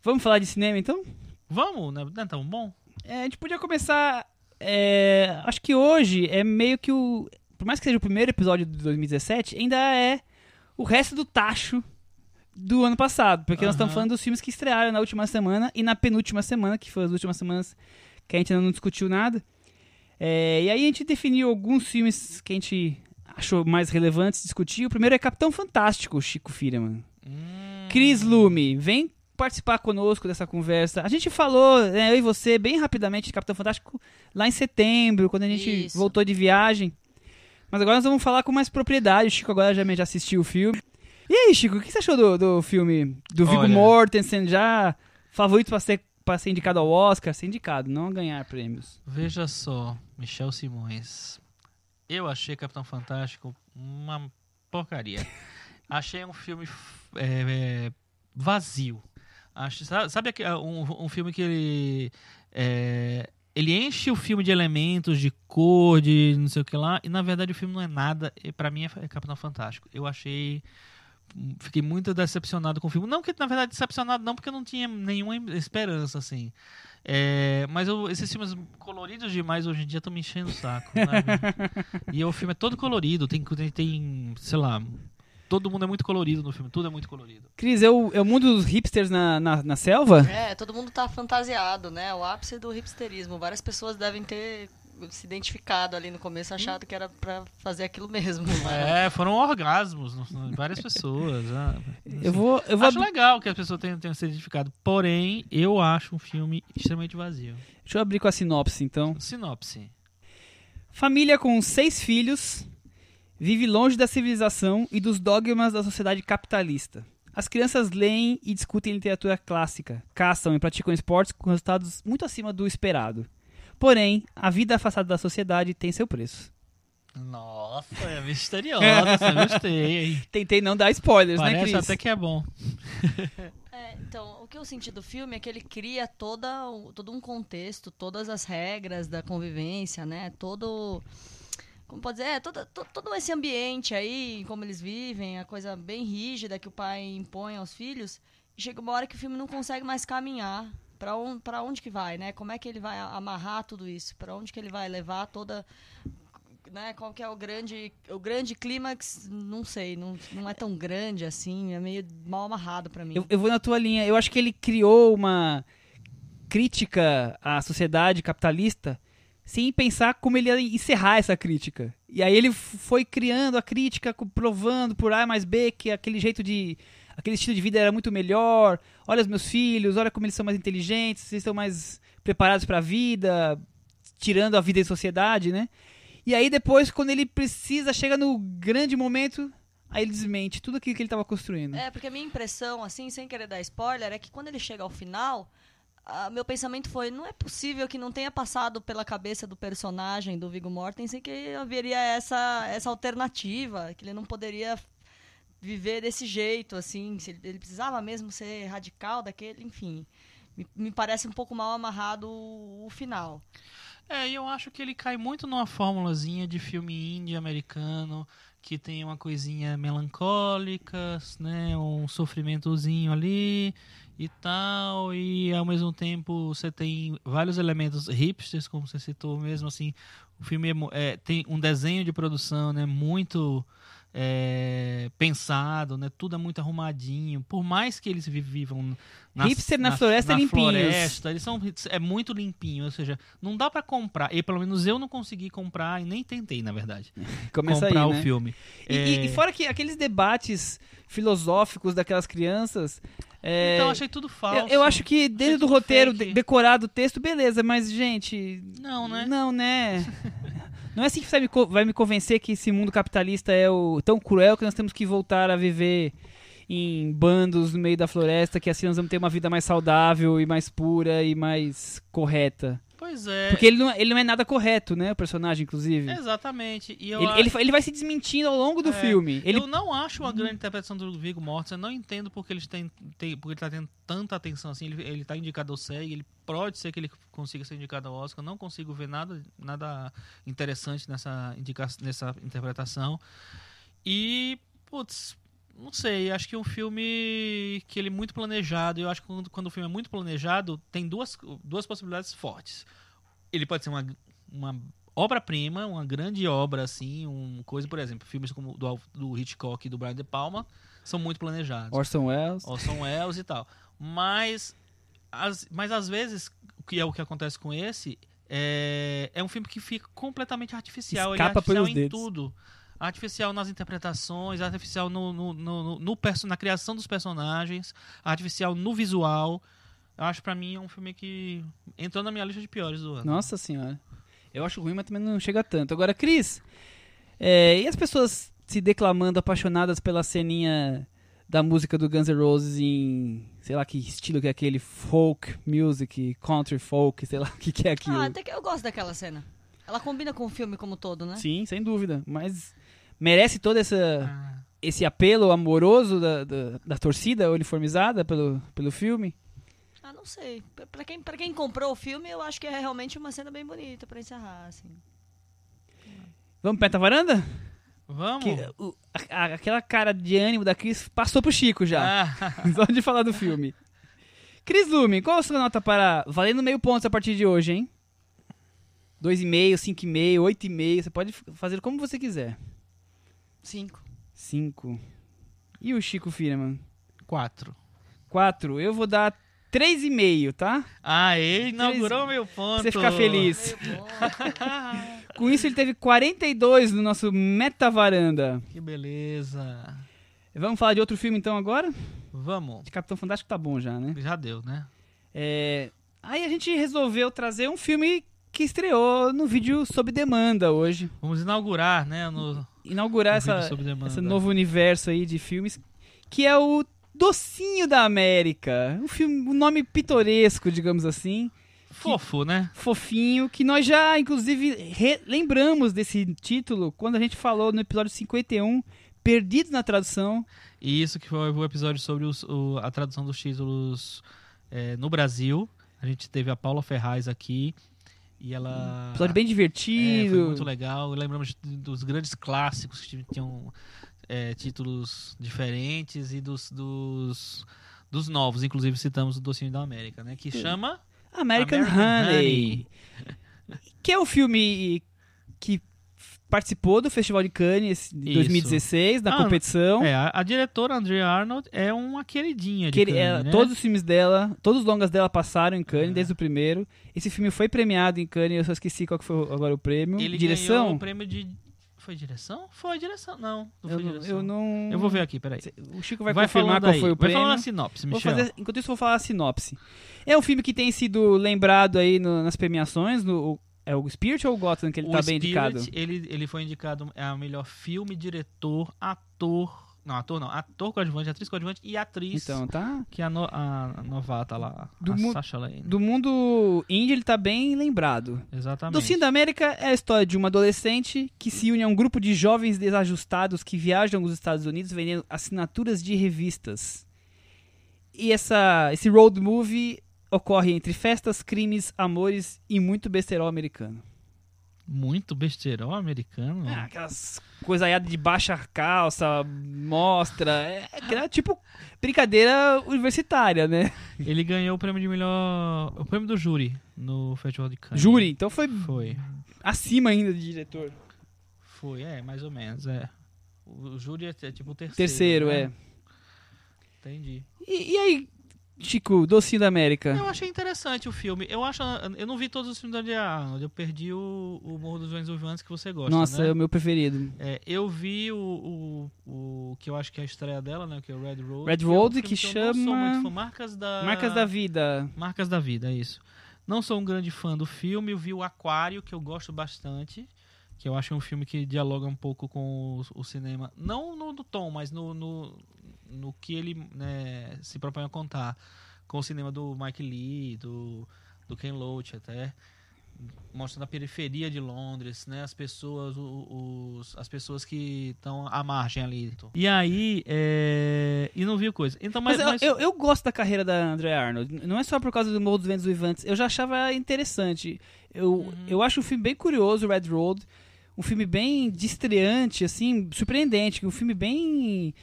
Vamos falar de cinema, então? Vamos, né? Não é tão bom? É, a gente podia começar. É, acho que hoje é meio que o. Por mais que seja o primeiro episódio de 2017, ainda é o resto do tacho do ano passado. Porque nós estamos falando dos filmes que estrearam na última semana e na penúltima semana, que foi as últimas semanas que a gente ainda não discutiu nada. É, e aí a gente definiu alguns filmes que a gente achou mais relevantes discutir. O primeiro é Capitão Fantástico, Chico Firman. Hum, Cris Lume, vem participar conosco dessa conversa. A gente falou, né, eu e você, bem rapidamente de Capitão Fantástico lá em setembro, quando a gente Isso. voltou de viagem. Mas agora nós vamos falar com mais propriedade. O Chico agora já, já assistiu o filme. E aí, Chico, o que você achou do, do filme do Viggo Olha. Mortensen? Já favorito para ser, pra ser indicado ao Oscar? Ser indicado, não ganhar prêmios. Veja só, Michel Simões. Eu achei Capitão Fantástico uma porcaria. achei um filme é, é, vazio. Acho, sabe aque- um, um filme que ele. é, ele enche o filme de elementos, de cor, de não sei o que lá, e na verdade o filme não é nada. E pra mim é Capitão Fantástico. Eu achei. Fiquei muito decepcionado com o filme. Não que, na verdade, decepcionado não, porque eu não tinha nenhuma esperança, assim. É, mas eu- esses filmes coloridos demais hoje em dia estão me enchendo o saco, e o filme é todo colorido, tem, tem, tem, sei lá, todo mundo é muito colorido no filme, tudo é muito colorido. Cris, é o, é o mundo dos hipsters na, na, na selva? É, todo mundo tá fantasiado, né? O ápice do hipsterismo. Várias pessoas devem ter se identificado ali no começo, achado que era pra fazer aquilo mesmo. É, foram orgasmos, várias pessoas. ah, Eu vou, eu vou Acho legal que as pessoas tenham, tenham se identificado, porém, eu acho um filme extremamente vazio. Deixa eu abrir com a sinopse, então. Sinopse. Família com seis filhos vive longe da civilização e dos dogmas da sociedade capitalista. as crianças leem e discutem literatura clássica, caçam e praticam esportes com resultados muito acima do esperado. Porém, a vida afastada da sociedade tem seu preço. Nossa, é misteriosa, gostei. Tentei não dar spoilers, né, Parece Cris? até que é bom. É, então, o que eu senti do filme é que ele cria toda, todo um contexto, todas as regras da convivência, né? Todo. Como pode dizer? É, todo, to- todo esse ambiente aí, como eles vivem, a coisa bem rígida que o pai impõe aos filhos. Chega uma hora que o filme não consegue mais caminhar. Pra, on, pra onde que vai, né? Como é que ele vai amarrar tudo isso? Pra onde que ele vai levar toda. Né? Qual que é o grande, o grande clímax? Não sei, não, não é tão grande assim, é meio mal amarrado pra mim. Eu, eu vou na tua linha. Eu acho que ele criou uma crítica à sociedade capitalista sem pensar como ele ia encerrar essa crítica. E aí ele foi criando a crítica, provando por A mais B que aquele jeito de. aquele estilo de vida era muito melhor. Olha os meus filhos, olha como eles são mais inteligentes, eles estão mais preparados para a vida, tirando a vida em sociedade, né? E aí depois, quando ele precisa, chega no grande momento, aí ele desmente tudo aquilo que ele estava construindo. É, porque a minha impressão, assim, sem querer dar spoiler, é que quando ele chega ao final, ah, meu pensamento foi, não é possível que não tenha passado pela cabeça do personagem do Viggo Mortensen que haveria essa, essa alternativa, que ele não poderia viver desse jeito, assim, se ele, ele precisava mesmo ser radical daquele, enfim. Me, me parece um pouco mal amarrado o, o final. É, e eu acho que ele cai muito numa fórmulazinha de filme indie americano, que tem uma coisinha melancólica, né, um sofrimentozinho ali e tal, e ao mesmo tempo você tem vários elementos hipsters, como você citou mesmo, assim, o filme é é, tem um desenho de produção, né, muito é, pensado, né, tudo é muito arrumadinho, por mais que eles vi- vivam na, Hipster na floresta limpinhos. floresta, eles são é muito limpinho, ou seja, não dá pra comprar. E pelo menos eu não consegui comprar e nem tentei, na verdade, Começa comprar aí, o né? filme. E, É, e- e fora que aqueles debates filosóficos daquelas crianças. é, Então achei tudo falso. eu, eu acho que dentro do roteiro, de- decorado o texto, beleza, mas, gente. não, né? Não, né? Não é assim que vai me, vai me convencer que esse mundo capitalista é o tão cruel que nós temos que voltar a viver em bandos no meio da floresta, que assim nós vamos ter uma vida mais saudável e mais pura e mais correta. Pois é. Porque ele não, ele não é nada correto, né? O personagem, inclusive. Exatamente. E Ele, acho- ele, ele vai se desmentindo ao longo do É, filme. Ele Eu não acho uma grande interpretação do Viggo Mortensen. Eu não entendo porque eles têm, têm- porque ele tá tendo tanta atenção assim. Ele, ele tá indicado ao SEG. Ele pode ser que ele consiga ser indicado ao Oscar. Eu não consigo ver nada, nada interessante nessa, indica, nessa interpretação. E, putz, não sei. Acho que é um filme que ele é muito planejado. Eu acho que quando, quando o filme é muito planejado, tem duas, duas possibilidades fortes. Ele pode ser uma, uma obra-prima, uma grande obra, assim, um coisa, por exemplo, filmes como do, do Hitchcock e do Brian De Palma são muito planejados. Orson Welles. Orson Welles e tal. Mas, as, mas às vezes, o que é o que acontece com esse, é, é um filme que fica completamente artificial. Ele é Escapa artificial em dedos. tudo. Artificial nas interpretações, artificial no, no, no, no- na criação dos personagens, artificial no visual. Eu acho pra mim é um filme que entrou na minha lista de piores do ano. Nossa senhora. Eu acho ruim, mas também não chega tanto. Agora, Cris, é, e as pessoas se declamando apaixonadas pela ceninha da música do Guns N' Roses em, sei lá que estilo que é aquele, folk music, country folk, sei lá o que, que é aquilo. Ah, até que eu gosto daquela cena. Ela combina com o filme como todo, né? Sim, sem dúvida. Mas merece todo essa, Ah, esse apelo amoroso da, da, da torcida uniformizada pelo, pelo filme? Ah, não sei. Pra- Pra quem, pra quem comprou o filme, eu acho que é realmente uma cena bem bonita pra encerrar, assim. Vamos perto da varanda? vamos? Que, o- a- a- aquela cara de ânimo da Cris passou pro Chico já. Ah, Só de falar do filme. Cris Lume, qual a sua nota para valendo meio ponto a partir de hoje, hein? 2,5, 5,5, 8,5. Você pode fazer como você quiser. Cinco. 5. E o Chico Firman? quatro. 4. Eu vou dar 3,5, tá? Aê, inaugurou meu ponto. Pra você ficar feliz. Meio. Com isso, ele teve 42 no nosso Meta Varanda. Que beleza. Vamos falar de outro filme então agora? Vamos. De Capitão Fantástico tá bom já, né? Já deu, né? É, Aí a gente resolveu trazer um filme que estreou no vídeo sob demanda hoje. Vamos inaugurar, né? No, Inaugurar no essa, esse novo universo aí de filmes, que é o Docinho da América. Um filme, um nome pitoresco, digamos assim. Fofo, né? Fofinho, que nós já, inclusive, lembramos desse título quando a gente falou no episódio 51, Perdidos na Tradução. E isso que foi o episódio sobre os- o- a tradução dos títulos é, no Brasil. A gente teve a Paula Ferraz aqui. E ela. Episódio bem É, divertido. foi muito legal. Lembramos dos grandes clássicos que tinham é, títulos diferentes e dos, dos, dos novos. Inclusive citamos o Docinho da América, né? Que chama. American, American Honey. Que é o filme que participou do Festival de Cannes Isso. 2016, da Ah, competição. É, a, a diretora Andrea Arnold é uma queridinha de Que ele- Cannes, ela- né? Todos os filmes dela, todos os longas dela passaram em Cannes É. desde o primeiro. Esse filme foi premiado em Cannes, eu só esqueci qual que foi agora o prêmio. Ele ganhou Direção? o prêmio de. Foi direção? Foi direção. Não, não eu, foi não, direção. eu não. Eu vou ver aqui, peraí. O Chico vai, confirmar falando qual aí. foi o Vai prêmio. falando a sinopse, Vou Michel. fazer- enquanto isso, eu vou falar a sinopse. É um filme que tem sido lembrado aí no- nas premiações. No, é o Spirit ou o Gotham que ele o tá bem Spirit, indicado? Ele, ele foi indicado a melhor filme, diretor, ator. Não, ator não. Ator coadjuvante, atriz coadjuvante e atriz. Então, tá. Que é a, no- a novata lá. Do a mu- Sasha Lane. Do mundo indie, ele tá bem lembrado. Exatamente. Docinho da América é a história de uma adolescente que se une a um grupo de jovens desajustados que viajam aos Estados Unidos vendendo assinaturas de revistas. E essa, esse road movie ocorre entre festas, crimes, amores e muito besterol americano. Muito besterol americano. Ah, aquelas coisaiadas de baixa calça, mostra. É, é tipo brincadeira universitária, né? Ele ganhou o prêmio de melhor. O prêmio do júri no Festival de Cannes. Júri, então foi Foi. acima ainda de diretor. Foi, é, mais ou menos, é. O, o júri é, é tipo o terceiro. Terceiro, né? é. Entendi. E, e aí, Chico, Docinho da América? Eu achei interessante o filme. Eu acho. Eu não vi todos os filmes da Arnold. Eu perdi o, o Morro dos Ventos Vivantes que você gosta. Nossa, né? é o meu preferido. É, eu vi o, o, o que eu acho que é a estreia dela, né? Que é o Red Road. Red que é um Road, que sou chama fã. Marcas da. Marcas da Vida. Marcas da Vida, é isso. Não sou um grande fã do filme. Eu vi o Aquário, que eu gosto bastante. Que eu acho um filme que dialoga um pouco com o, o cinema. Não no, no tom, mas no, no, no que ele né, se propõe a contar. Com o cinema do Mike Lee, do, do Ken Loach até. Mostrando a periferia de Londres, né? As pessoas, os, as pessoas que estão à margem ali. E aí, é... e não viu coisa. Então, Mas, mas, eu- mas- Eu, eu gosto da carreira da Andrea Arnold. Não é só por causa do Morro dos Ventos Vivantes. Eu já achava interessante. Eu, Uhum. eu acho um filme bem curioso, Red Road. Um filme bem de estreante, assim, surpreendente. Um filme bem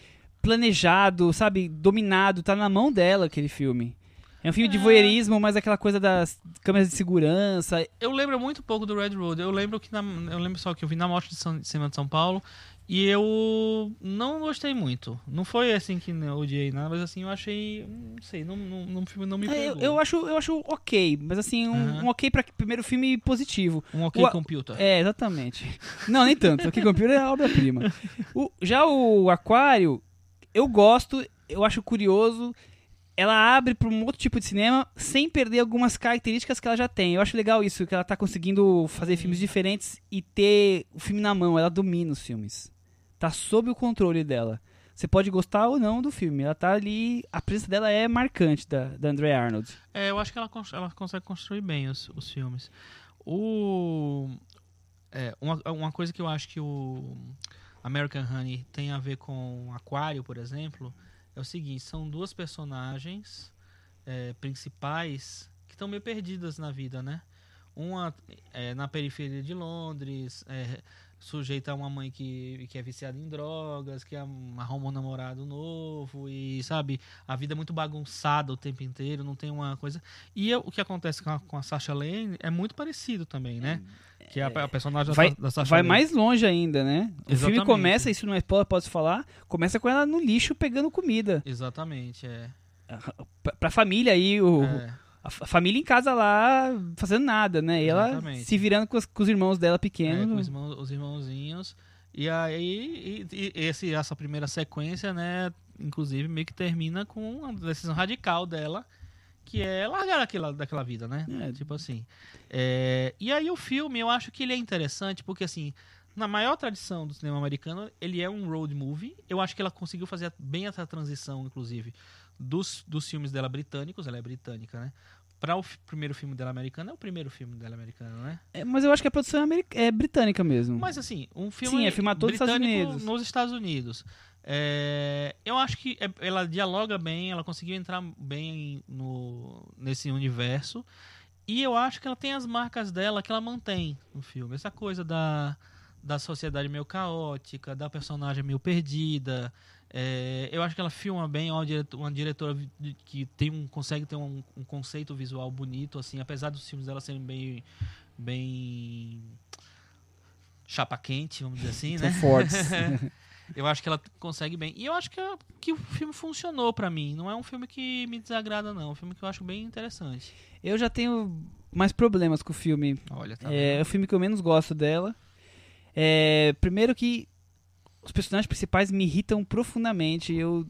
planejado, sabe? Dominado. Tá na mão dela aquele filme. É um filme de É. voyeurismo, mas aquela coisa das câmeras de segurança. eu lembro muito pouco do Red Road. Eu lembro que na, eu lembro só que eu vi na Mostra de São- de Cinema de São Paulo e eu não gostei muito. Não foi assim que eu odiei nada, mas assim eu achei, não sei, não não, não, filme não me É, eu, pegou. eu acho, eu acho ok, mas assim, um, Aham. um ok pra primeiro filme positivo. um OK o- Computer. É, exatamente. Não, nem tanto. Aqui Computer é obra-prima. O- Já o Aquário, eu gosto, eu acho curioso. Ela abre para um outro tipo de cinema sem perder algumas características que ela já tem. Eu acho legal isso, que ela tá conseguindo fazer filmes diferentes e ter o filme na mão. Ela domina os filmes. Tá sob o controle dela. Você pode gostar ou não do filme. Ela tá ali. A presença dela é marcante da, da Andrea Arnold. É, eu acho que ela, ela consegue construir bem os, os filmes. O, é, uma, uma coisa que eu acho que o American Honey tem a ver com Aquário, por exemplo, é o seguinte: são duas personagens é, principais que estão meio perdidas na vida, né? Uma é, na periferia de Londres, é, sujeita a uma mãe que, que é viciada em drogas, que arruma um namorado novo e, sabe, a vida é muito bagunçada o tempo inteiro, não tem uma coisa. E eu- o que acontece com a, com a Sasha Lane é muito parecido também, né? Que é a, a personagem Vai, da, da Sasha vai Lane. mais longe ainda, né? O filme Exatamente. começa, isso não é spoiler, posso falar, começa com ela no lixo pegando comida. Exatamente, é. Pra, pra família aí, o, É. a, fa- família em casa lá fazendo nada, né? E ela se virando com os, com os irmãos dela É, pequenos. com os, irmãos, os irmãozinhos. E aí, e- e esse, essa primeira sequência, né, inclusive, meio que termina com uma decisão radical dela, que é largar daquela, daquela vida, né? É. Tipo assim. É, e aí o filme, eu acho que ele é interessante, porque assim, na maior tradição do cinema americano, ele é um road movie. Eu acho que ela conseguiu fazer bem essa transição, inclusive, dos, dos filmes dela britânicos, ela é britânica, né? Para o primeiro filme dela americano, é o primeiro filme dela americano, né? É, mas eu acho que a produção é, é britânica mesmo. Mas assim, um filme Sim, é filmado todos nos Estados Unidos. nos Estados Unidos. É, eu acho que é- ela dialoga bem, ela conseguiu entrar bem no, nesse universo. E eu acho que ela tem as marcas dela que ela mantém no filme. Essa coisa da, da sociedade meio caótica, da personagem meio perdida. É, eu acho que ela filma bem, é uma diretora, uma diretora que tem um, consegue ter um, um conceito visual bonito, assim, apesar dos filmes dela serem bem, bem chapa quente, vamos dizer assim, né? fortes. Eu acho que ela consegue bem. E eu acho que, a- que o filme funcionou pra mim. Não é um filme que me desagrada, não. É um filme que eu acho bem interessante. eu já tenho mais problemas com o filme. Olha, tá É, vendo? o filme que eu menos gosto dela. É, primeiro que os personagens principais me irritam profundamente. Eu,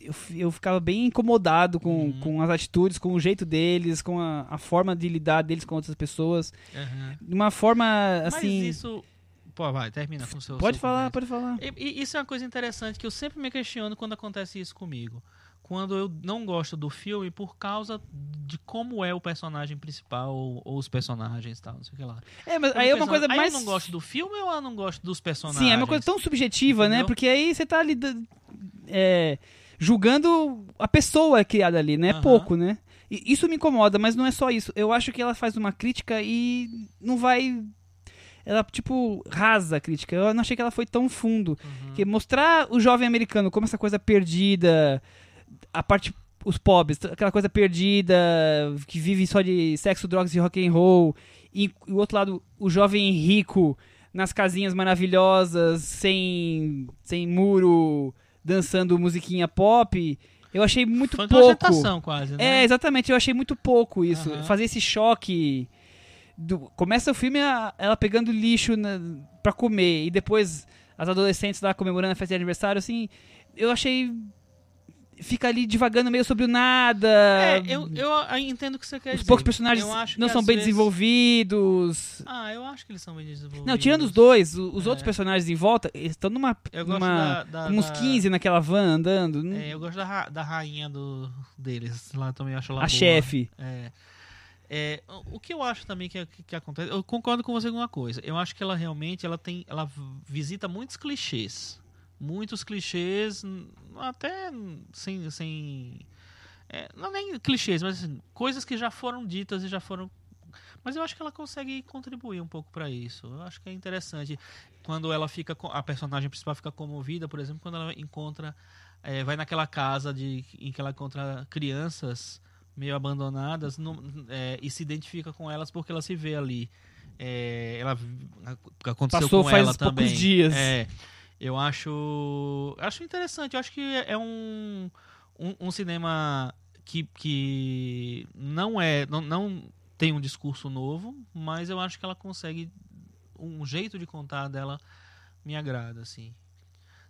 eu, eu ficava bem incomodado com, Uhum. com as atitudes, com o jeito deles, com a, a forma de lidar deles com outras pessoas. Aham. De uma forma assim. Mas isso... Pô, vai, termina com o seu pode seu falar, comentário. pode falar. E, e isso é uma coisa interessante que eu sempre me questiono quando acontece isso comigo. Quando eu não gosto do filme por causa de como é o personagem principal ou, ou os personagens tal, não sei o que lá. É, mas aí é uma coisa mais. Eu não gosto do filme ou eu não gosto dos personagens? Sim, é uma coisa tão subjetiva, né? Entendeu? Porque aí você tá lidando. É, julgando a pessoa criada ali, né? É Aham. pouco, né? E isso me incomoda, mas não é só isso. Eu acho que ela faz uma crítica e não vai. Ela, tipo, rasa a crítica. Eu não achei que ela foi tão fundo. Uhum. Que mostrar o jovem americano como essa coisa perdida, a parte. Os pobres, aquela coisa perdida, que vive só de sexo, drogas e rock and roll. E, o outro lado, o jovem rico nas casinhas maravilhosas, sem, sem muro, dançando musiquinha pop. Eu achei muito Funk pouco. quase, né? É, exatamente, eu achei muito pouco isso. Aham. Fazer esse choque. do- começa o filme a- ela pegando lixo na, pra comer, e depois as adolescentes lá comemorando a festa de aniversário, assim. Eu achei. Fica ali divagando meio sobre o nada. É, eu, eu entendo o que você quer os dizer. poucos personagens não são bem vezes- desenvolvidos. Ah, eu acho que eles são bem desenvolvidos. Não, tirando os dois, os É. outros personagens em volta, eles estão numa. Eu gosto numa da, da, uns da- 15 naquela van andando. É, eu gosto da, ra- da rainha do, deles. Lá também acho ela a chefe. É. É, o- que eu acho também que, que, que acontece, eu concordo com você com uma coisa. Eu acho que ela realmente ela tem, ela visita muitos clichês, muitos clichês, até sem, sem é, não nem clichês, mas assim, coisas que já foram ditas e já foram. Mas eu acho que ela consegue contribuir um pouco para isso. Eu acho que é interessante quando ela fica, a personagem principal fica comovida, por exemplo, quando ela encontra, é, vai naquela casa de, em que ela encontra crianças meio abandonadas não- é, e se identifica com elas porque ela se vê ali. É, ela aconteceu Passou com faz ela poucos também. dias. É, eu acho acho interessante. Eu acho que é um um, um cinema que, que não é não, não tem um discurso novo, mas eu acho que ela consegue um jeito de contar dela me agrada assim.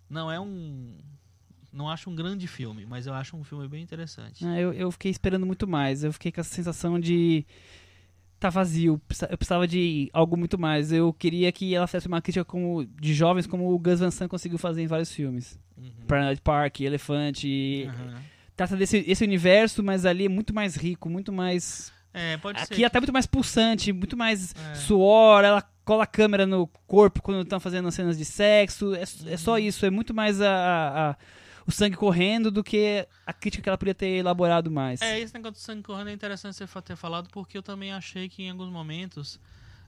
Não é um não acho um grande filme, mas eu acho um filme bem interessante. Ah, eu, eu fiquei esperando muito mais. Eu fiquei com essa sensação de. Tá vazio. Eu precisava de algo muito mais. Eu queria que ela fizesse uma crítica como, de jovens, como o Gus Van Sant conseguiu fazer em vários filmes. Uhum. Planet Park, Elefante. Aham. Trata desse esse universo, mas ali é muito mais rico, muito mais. É, pode ser. Aqui que- até muito mais pulsante, muito mais É. suor. Ela cola a câmera no corpo quando estão fazendo as cenas de sexo. É, é só isso. É muito mais a- a- a- o sangue correndo do que a crítica que ela poderia ter elaborado mais. É, esse negócio do sangue correndo é interessante você ter falado, porque eu também achei que em alguns momentos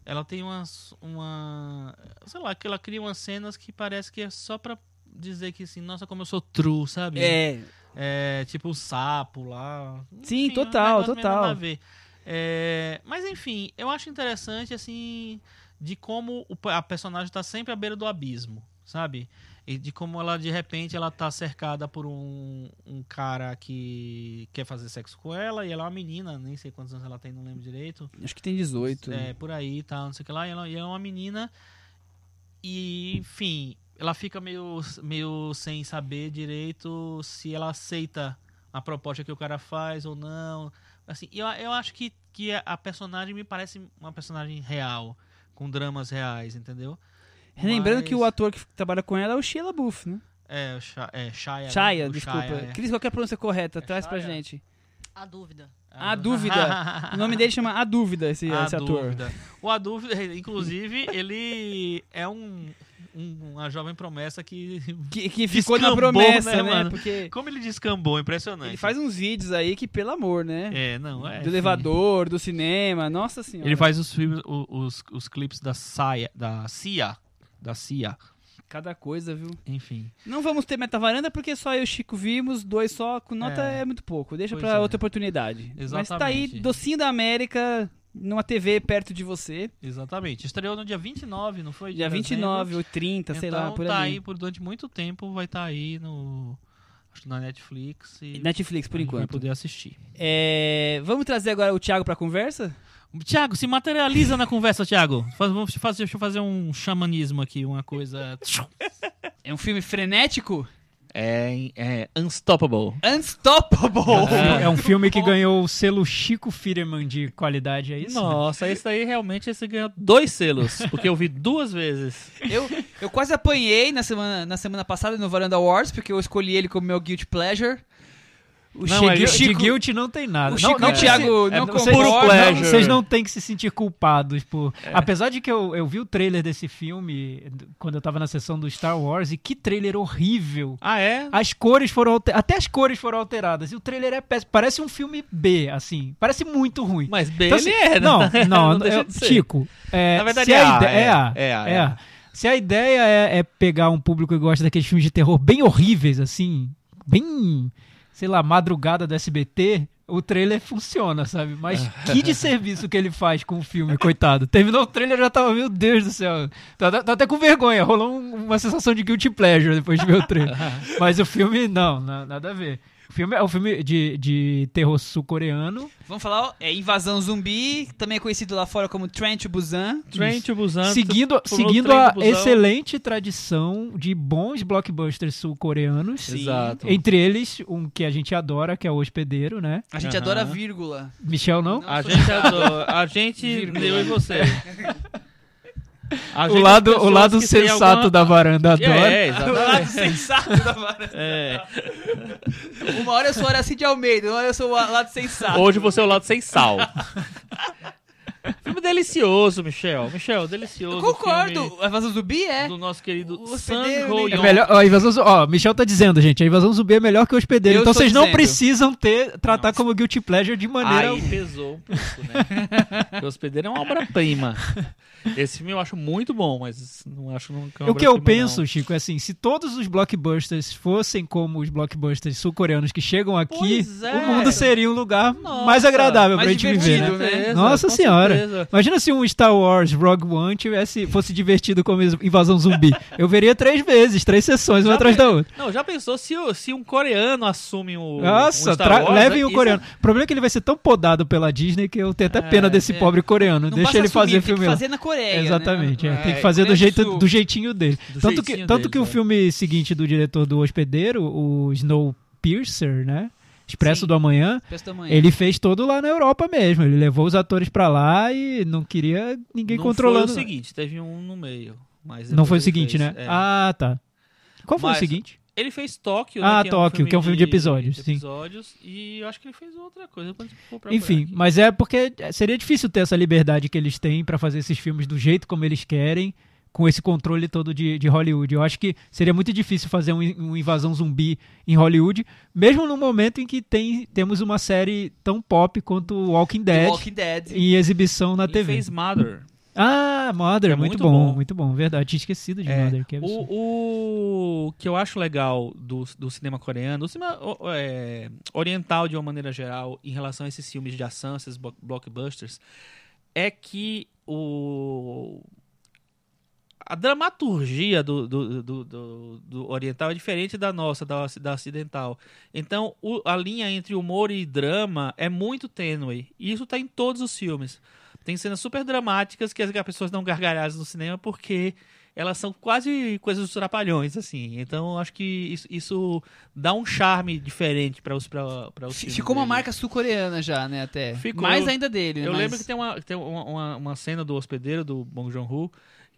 ela tem umas. uma. Sei lá, que ela cria umas cenas que parece que é só pra dizer que assim, nossa, como eu sou true, sabe? É, É, tipo o sapo lá. Sim, Enfim, total, um total. nada a ver. É, mas enfim, eu acho interessante assim de como o a personagem tá sempre à beira do abismo, sabe? E de como ela de repente ela tá cercada por um, um cara que quer fazer sexo com ela e ela é uma menina, nem sei quantos anos ela tem, não lembro direito. acho que tem 18. É, por aí e tal, não sei o que lá. E ela, e ela é uma menina. E, enfim, ela fica meio, meio sem saber direito se ela aceita a proposta que o cara faz ou não. Assim, eu, eu acho que, que a personagem me parece uma personagem real, com dramas reais, entendeu? Lembrando Mas- que o ator que trabalha com ela é o Sheila Buff, né? É, o Sha- é Shia. né? Shia, O desculpa. Shia, é. Cris, qual que é a pronúncia correta? É Traz pra Shia? gente. A dúvida. A Dúvida. O nome dele chama A Dúvida, esse, A esse ator. Dúvida. O A Dúvida, inclusive, ele é um, um- uma jovem promessa que... Que, que ficou na promessa, né, né? mano? Porque Como ele descambou, impressionante. ele faz uns vídeos aí que, pelo amor, né? É, não, é. do elevador, do cinema, nossa senhora. Ele faz os filmes, o- os, os clipes da Saia, da Cia, da Cia, Cada coisa, viu? enfim. Não vamos ter metavaranda porque só eu e o Chico vimos, dois só, com nota é, É. muito pouco. Deixa pra é. outra oportunidade. Mas tá aí, Exatamente. docinho da América, numa TV perto de você. Exatamente. Estreou no dia 29, não foi? Dia De 29 ou 30, dezembro. sei então, lá, por tá ali. aí por durante muito tempo, vai estar aí no acho na Netflix e Netflix, por vai enquanto. poder assistir. É, vamos trazer agora o Thiago pra conversa? Tiago, se materializa na conversa, Tiago. Faz, vamos fazer, deixa eu fazer um xamanismo aqui, uma coisa. É um filme frenético? É, é Unstoppable. Unstoppable! É um filme que ganhou o selo Chico Firman de qualidade, é isso? Nossa, esse daí realmente esse ganhou dois selos, porque eu vi duas vezes. Eu, eu quase apanhei na semana, na semana passada no Varanda Awards, porque eu escolhi ele como meu guilty pleasure. O Não, Chico- é, o Chico- de guilty não tem nada. o não, Chico não e o Thiago é, não vocês- não, pleasure. Vocês não têm que se sentir culpados por... Apesar de que eu, eu vi o trailer desse filme quando eu tava na sessão do Star Wars, e que trailer horrível. Ah, é? As cores foram alter... até as cores foram alteradas e o trailer é péssimo. Parece um filme B, assim. Parece muito ruim. Mas bem Então, ele assim, é, né? Não, não, deixa eu-. Chico. é, Na verdade se é a é, é A, é A, é é A. Se a ideia é, é pegar um público que gosta daqueles filmes de terror bem horríveis, assim, bem, sei lá, madrugada do SBT, o trailer funciona, sabe? Mas que de serviço que ele faz com o filme, coitado. Terminou o trailer e já tava, meu Deus do céu. Tá, tá até com vergonha, rolou um- uma sensação de guilty pleasure depois de ver o trailer. Mas o filme, não, na- nada a ver. O filme é um filme de, de terror sul-coreano. Vamos falar, ó, é Invasão Zumbi, também é conhecido lá fora como Train to Busan. Trem to Busan. seguindo seguindo a excelente tradição de bons blockbusters sul-coreanos. Exato. Entre eles, um que a gente adora, que é o Hospedeiro, né? A gente Aham. adora vírgula. Michel não? Não. A gente adora. A gente, Vírgula. eu e você. A O lado, o lado sensato alguma- da varanda adora. É, O lado sensato da varanda. É. Uma hora eu sou Horaci de Almeida, uma hora eu sou o lado sensato. Hoje você é o lado sem sal. filme delicioso, Michel. Michel, delicioso. Eu concordo. A Invasão Zumbi é. Do nosso querido O né? É melhor, ó, invasão, ó, Michel tá dizendo, gente, a invasão zumbi é melhor que o hospedeiro. Eu então vocês não precisam ter tratar como guilty pleasure de maneira Aí pesou um pouco, né? O Hospedeiro é uma obra-prima. Esse filme eu acho muito bom, mas não acho nunca uma O que eu penso, não. Chico, é assim, se todos os blockbusters fossem como os blockbusters sul-coreanos que chegam aqui, é. o mundo seria um lugar Nossa, mais agradável pra mais gente viver, né? Nossa com senhora. Certeza. Imagina se um Star Wars Rogue One tivesse, fosse divertido como invasão zumbi. Eu veria três vezes, três sessões, uma Já atrás pe- da outra. Não, já pensou se, se um coreano assume o. Nossa, um Star tra- Wars, levem é- o coreano. O problema é que ele vai ser tão podado pela Disney que eu tenho até pena É, desse é. pobre coreano. Não Deixa ele assumir, fazer tem filme que lá. fazer na Coreia, Exatamente, né? é, tem É, que fazer do, do jeito, Sul. do jeitinho dele. Do tanto que, jeitinho tanto que o é. filme seguinte do diretor do Hospedeiro, o Snowpiercer, né? Expresso Sim. do Amanhã, Peço tamanho. ele fez todo lá na Europa mesmo. Ele levou os atores pra lá e não queria ninguém não controlando. Foi o seguinte, teve um no meio. Mas não foi o seguinte, fez, né? é. Ah, tá. Qual foi Mas- o seguinte? Ele fez Tóquio, Ah, né, que Tóquio, que é um filme de episódios, sim. episódios, e eu acho que ele fez outra coisa. Enfim, mas é porque seria difícil ter essa liberdade que eles têm pra fazer esses filmes do jeito como eles querem, com esse controle todo de, de Hollywood. Eu acho que seria muito difícil fazer um, um invasão zumbi em Hollywood, mesmo no momento em que tem, temos uma série tão pop quanto Walking Dead Walking Dead. em exibição na TV. fez Mother. Ah, Mother, É muito, muito bom, bom. muito bom, verdade. Tinha esquecido de É, Mother, que absurdo. O, o que eu acho legal do, do cinema coreano, do cinema o- é, oriental de uma maneira geral, em relação a esses filmes de ação, esses blo- blockbusters, é que o a dramaturgia do, do, do, do- oriental é diferente da nossa, da, da ocidental. Então, o- a linha entre humor e drama é muito tênue. E isso está em todos os filmes. Tem cenas super dramáticas que as as pessoas não gargalham no cinema porque elas são quase coisas dos trapalhões, assim. Então, acho que isso, isso dá um charme diferente para os, pra os. Ficou uma dele. marca sul-coreana já, né, até. Ficou. Mais ainda dele, né? Eu mas- lembro que tem uma, tem uma, uma, uma cena do hospedeiro, do Bong Joon-ho,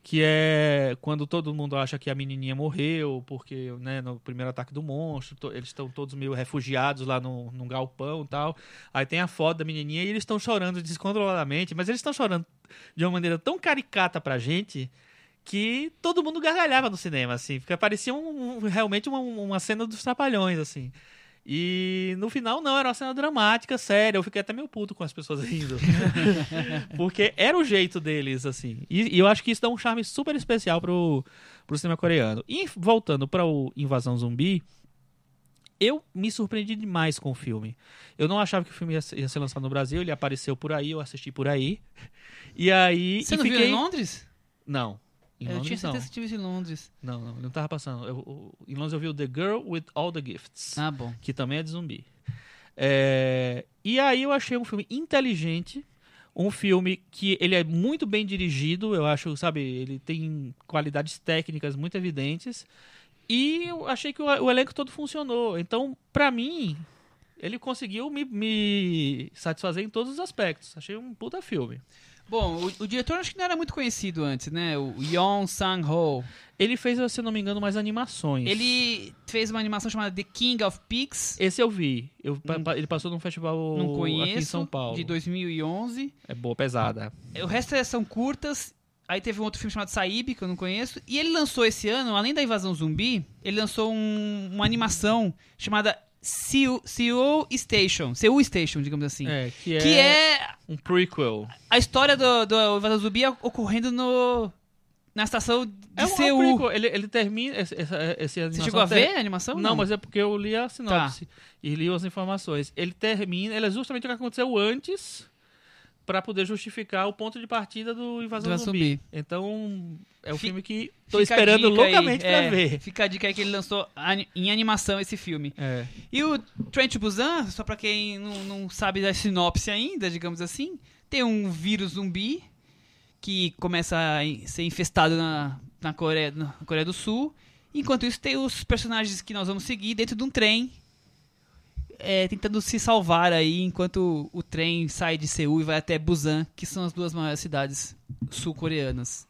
que é quando todo mundo acha que a menininha morreu, porque né, no primeiro ataque do monstro, to- eles estão todos meio refugiados lá no, num galpão e tal. Aí tem a foto da menininha e eles estão chorando descontroladamente, mas eles estão chorando de uma maneira tão caricata pra gente que todo mundo gargalhava no cinema, assim, porque parecia um- um- realmente uma, uma cena dos trapalhões, assim. E no final, não, era uma cena dramática, séria. Eu fiquei até meio puto com as pessoas rindo. Porque era o jeito deles, assim. E, e eu acho que isso dá um charme super especial pro, pro cinema coreano. E voltando para o Invasão Zumbi, eu me surpreendi demais com o filme. Eu não achava que o filme ia ser, ia ser lançado no Brasil, ele apareceu por aí, eu assisti por aí. E aí. Você não fiquei... viu em Londres? Não. Em eu tinha Londres, não. certeza que tinha visto em Londres. Não, não, não tava passando. Eu- eu- em Londres eu vi o The Girl with All the Gifts Ah, bom. que também é de zumbi. É, E aí eu achei um filme inteligente, um filme que ele é muito bem dirigido, eu acho, sabe, ele tem qualidades técnicas muito evidentes, e eu achei que o, o elenco todo funcionou. Então, pra mim, ele conseguiu me, me satisfazer em todos os aspectos. Achei um puta filme. Bom, o, o diretor acho que não era muito conhecido antes, né? O Yeon Sang-ho. Ele fez, se não me engano, mais animações. Ele fez uma animação chamada The King of Pigs. Esse eu vi. Eu, pa- pa- ele passou num festival Não conheço. aqui em São Paulo. De 2011. É boa, pesada. O resto é- são curtas. Aí teve um outro filme chamado Saib, que eu não conheço. E ele lançou esse ano, além da Invasão Zumbi, ele lançou um- uma animação chamada Seoul, Station. Seoul Station, digamos assim. É, que é, Que é um prequel. a história do, do Invasão Zumbi ocorrendo no, na estação de É um, é um Seul. prequel. Ele, ele termina. Esse, essa, esse Você animação chegou a ver a animação? Não, mas é porque eu li a sinopse Tá. e li as informações. Ele termina, ele é justamente o que aconteceu antes pra poder justificar o ponto de partida do Invasão Do Zumbi. Zumbi. Então, é um Fi- filme que tô esperando dica aí, loucamente pra é, ver. Fica a dica aí que ele lançou em animação esse filme. É. E o Trent Busan, só pra quem não, não sabe da sinopse ainda, digamos assim, tem um vírus zumbi que começa a ser infestado na, na, Coreia, na Coreia do Sul. Enquanto isso, tem os personagens que nós vamos seguir dentro de um trem, é, tentando se salvar aí, enquanto o trem sai de Seul e vai até Busan, que são as duas maiores cidades sul-coreanas.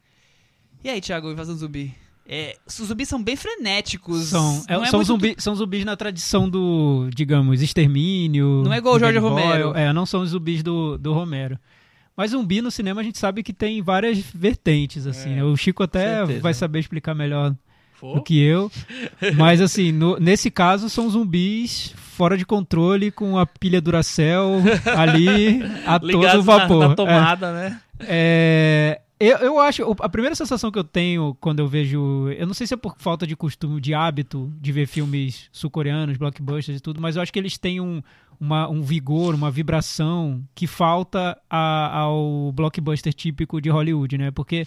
E aí, Thiago, invasão zumbi? É, os zumbis são bem frenéticos. São, é- é são, muito zumbi, são zumbis na tradição do, digamos, extermínio. Não é igual o Jorge Boy, Romero. É, não são os zumbis do, do Romero. Mas zumbi no cinema a gente sabe que tem várias vertentes, assim. É, né? O Chico até certeza. vai saber explicar melhor For? do que eu. Mas assim, no- nesse caso são zumbis fora de controle com a pilha Duracell ali a todo vapor. na, É. na tomada, né? É, eu, eu acho, o- a primeira sensação que eu tenho quando eu vejo, eu não sei se é por falta de costume, de hábito de ver filmes sul-coreanos, blockbusters e tudo, mas eu acho que eles têm um, uma- um vigor, uma vibração que falta a- ao blockbuster típico de Hollywood, né? Porque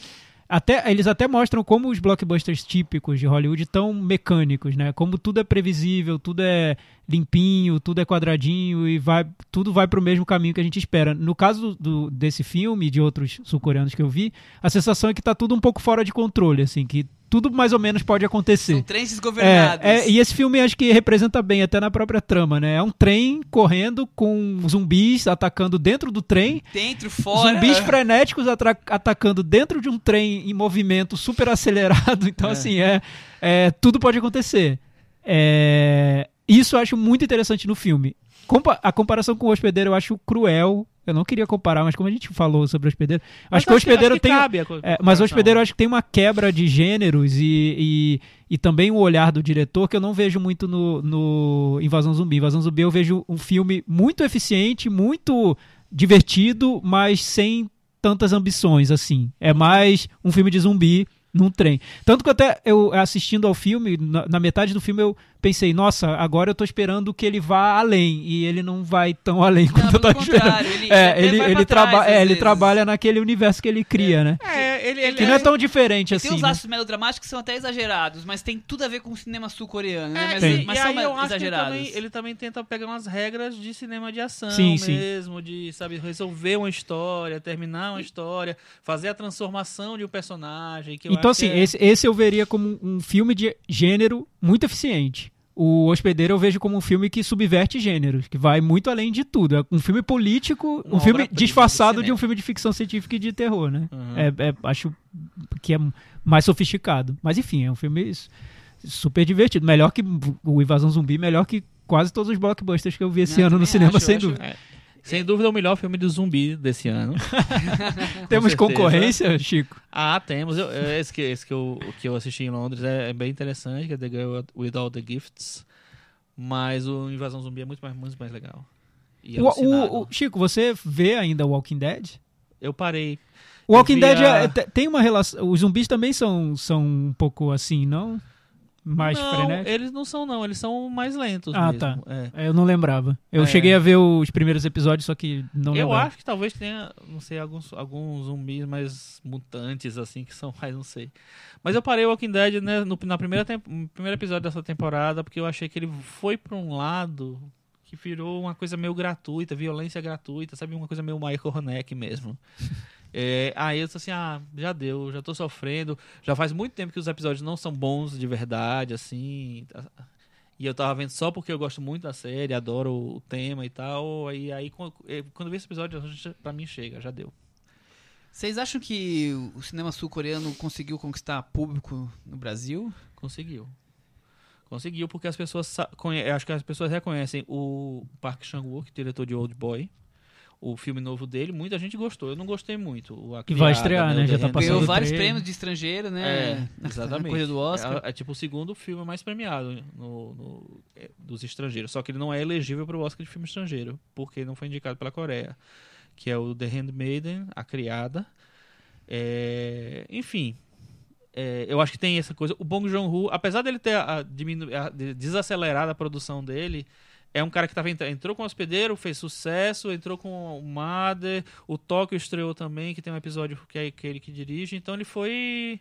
até, eles até mostram como os blockbusters típicos de Hollywood estão mecânicos, né? Como tudo é previsível, tudo é limpinho, tudo é quadradinho e vai, tudo vai pro mesmo caminho que a gente espera. No caso do, desse filme e de outros sul-coreanos que eu vi, a sensação é que tá tudo um pouco fora de controle, assim, que tudo mais ou menos pode acontecer. São trens desgovernados. É, é, e esse filme acho que representa bem até na própria trama, né? É um trem correndo com zumbis atacando dentro do trem, Dentro, fora. zumbis frenéticos atacando dentro de um trem em movimento super acelerado. Então, É. assim, é, é, tudo pode acontecer. É, isso eu acho muito interessante no filme. A comparação com o hospedeiro eu acho cruel. Eu não queria comparar, mas como a gente falou sobre o hospedeiro, acho que o hospedeiro tem. a co- É, mas o hospedeiro acho que tem uma quebra de gêneros e, e, e também o olhar do diretor que eu não vejo muito no, no Invasão Zumbi. Invasão Zumbi eu vejo um filme muito eficiente, muito divertido, mas sem tantas ambições assim. É mais um filme de zumbi num trem. Tanto que até eu assistindo ao filme, na, na metade do filme eu pensei, nossa, agora eu tô esperando que ele vá além e ele não vai tão além Não, quanto eu tava esperando. ele, É, ele, ele, trás, traba é, ele trabalha naquele universo que ele cria, né? É, ele, ele Que não é tão diferente Tem assim. uns né? laços melodramáticos que são até exagerados, mas tem tudo a ver com o cinema sul-coreano, né? É, Mas, Tem. mas e são aí eu acho que ele exagerados. também, ele também tenta pegar umas regras de cinema de ação Sim, sim. mesmo, de sabe, resolver uma história, terminar uma história, fazer a transformação de um personagem. Que eu Então, acho assim, que é- esse, esse eu veria como um filme de gênero muito eficiente. O Hospedeiro eu vejo como um filme que subverte gêneros, que vai muito além de tudo. É um filme político, Uma um filme disfarçado do de um filme de ficção científica e de terror, né? Uhum. É, é- acho que é mais sofisticado. Mas enfim, é um filme super divertido. Melhor que o Invasão Zumbi, melhor que quase todos os blockbusters que eu vi esse Não, ano no cinema, acho, sem eu acho- dúvida. É. Sem dúvida é o melhor filme de zumbi desse ano. Temos certeza. concorrência, Chico? Ah, temos. Eu- esse que, esse que, eu, que eu assisti em Londres é, é bem interessante, que é The Girl with All the Gifts. Mas o Invasão Zumbi é muito mais, muito mais legal. O- o- o- Chico, você vê ainda Walking Dead? Eu parei. O Walking vi Dead é- te- tem uma relação. Os zumbis também são, são um pouco assim, não? Mais não, frenéticos? eles não são, não. Eles são mais lentos Ah, mesmo. tá. É. É, Eu não lembrava. Eu É. cheguei a ver os primeiros episódios, só que não Eu lembrava. acho que talvez tenha, não sei, alguns, alguns zumbis mais mutantes, assim, que são mais, não sei. Mas eu parei o Walking Dead né, no, na primeira no primeiro episódio dessa temporada, porque eu achei que ele foi pra um lado que virou uma coisa meio gratuita, violência gratuita, sabe? Uma coisa meio Michael Horneck mesmo. É, aí eu disse assim, ah, já deu, já tô sofrendo. Já faz muito tempo que os episódios não são bons de verdade, assim. E eu tava vendo só porque eu gosto muito da série, adoro o tema e tal. Aí, aí quando, eh, quando eu vi esse episódio, pra mim chega, já deu. Vocês acham que o cinema sul-coreano conseguiu conquistar público no Brasil? Conseguiu. Conseguiu porque as pessoas acho que as pessoas reconhecem o Park Chan-wook, diretor de Old Boy, o filme novo dele. Muita gente gostou. Eu não gostei muito. O A Que vai estrear, né? Já tá passando Ganhou vários prêmios de estrangeiro, né? É, Na exatamente. coisa do Oscar. É, é tipo o segundo filme mais premiado no, no- é, dos estrangeiros. Só que ele não é elegível para o Oscar de filme estrangeiro, porque não foi indicado pela Coreia. Que é o The Handmaiden, A Criada. É, enfim, é, eu acho que tem essa coisa. O Bong Joon-ho, apesar dele ter a, diminu- a- de- desacelerado a produção dele, é um cara que tava, entrou com o Hospedeiro, fez sucesso, entrou com o Mother, o Tóquio estreou também, que tem um episódio que é que ele que dirige, então ele foi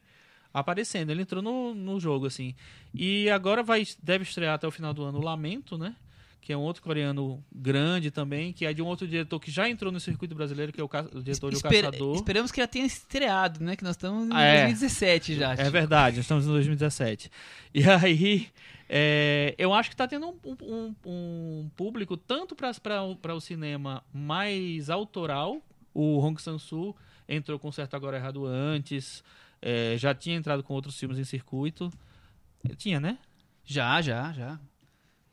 aparecendo, ele entrou no, no jogo, assim. E agora vai, deve estrear até o final do ano o Lamento, né? Que é um outro coreano grande também, que é de um outro diretor que já entrou no circuito brasileiro, que é o, ca- o diretor de O Caçador. Esperamos que ela tenha estreado, né? Que nós estamos em Ah, é. 2017 já. É verdade, nós estamos em 2017. E aí, é, eu acho que está tendo um, um- um público tanto para o cinema mais autoral. O Hong Sang-soo entrou com Certo Agora Errado antes, é, já tinha entrado com outros filmes em circuito. Tinha, né? Já, já, já.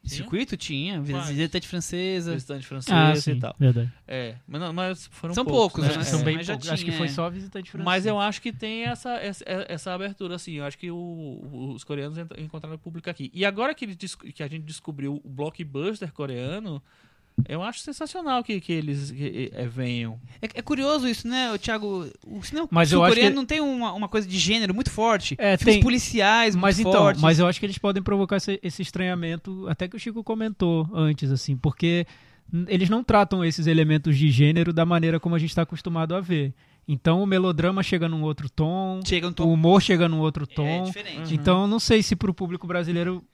Tinha? Circuito tinha, visitante francesa. Visitante francês Ah, e sim, tal. verdade. É, mas, não, mas foram São poucos, poucos, né? né? São É. bem poucos. Acho que tinha, foi é. só visitante francês. Mas eu acho que tem essa, essa, essa abertura, assim. Eu acho que o- os coreanos encontraram o público aqui. E agora que, que a gente descobriu o blockbuster coreano, eu acho sensacional que, que eles que, eh, venham. É, é curioso isso, né, Thiago? O cinema Mas eu acho sul-coreano que- não tem uma, uma coisa de gênero muito forte. É, Filmes tem- policiais Mas muito então, fortes. mas eu acho que eles podem provocar esse, esse estranhamento, até que o Chico comentou antes, assim, porque eles não tratam esses elementos de gênero da maneira como a gente está acostumado a ver. Então o melodrama chega num outro tom, Chega um o tom humor chega num outro é, tom. diferente. Então eu não sei se pro público brasileiro,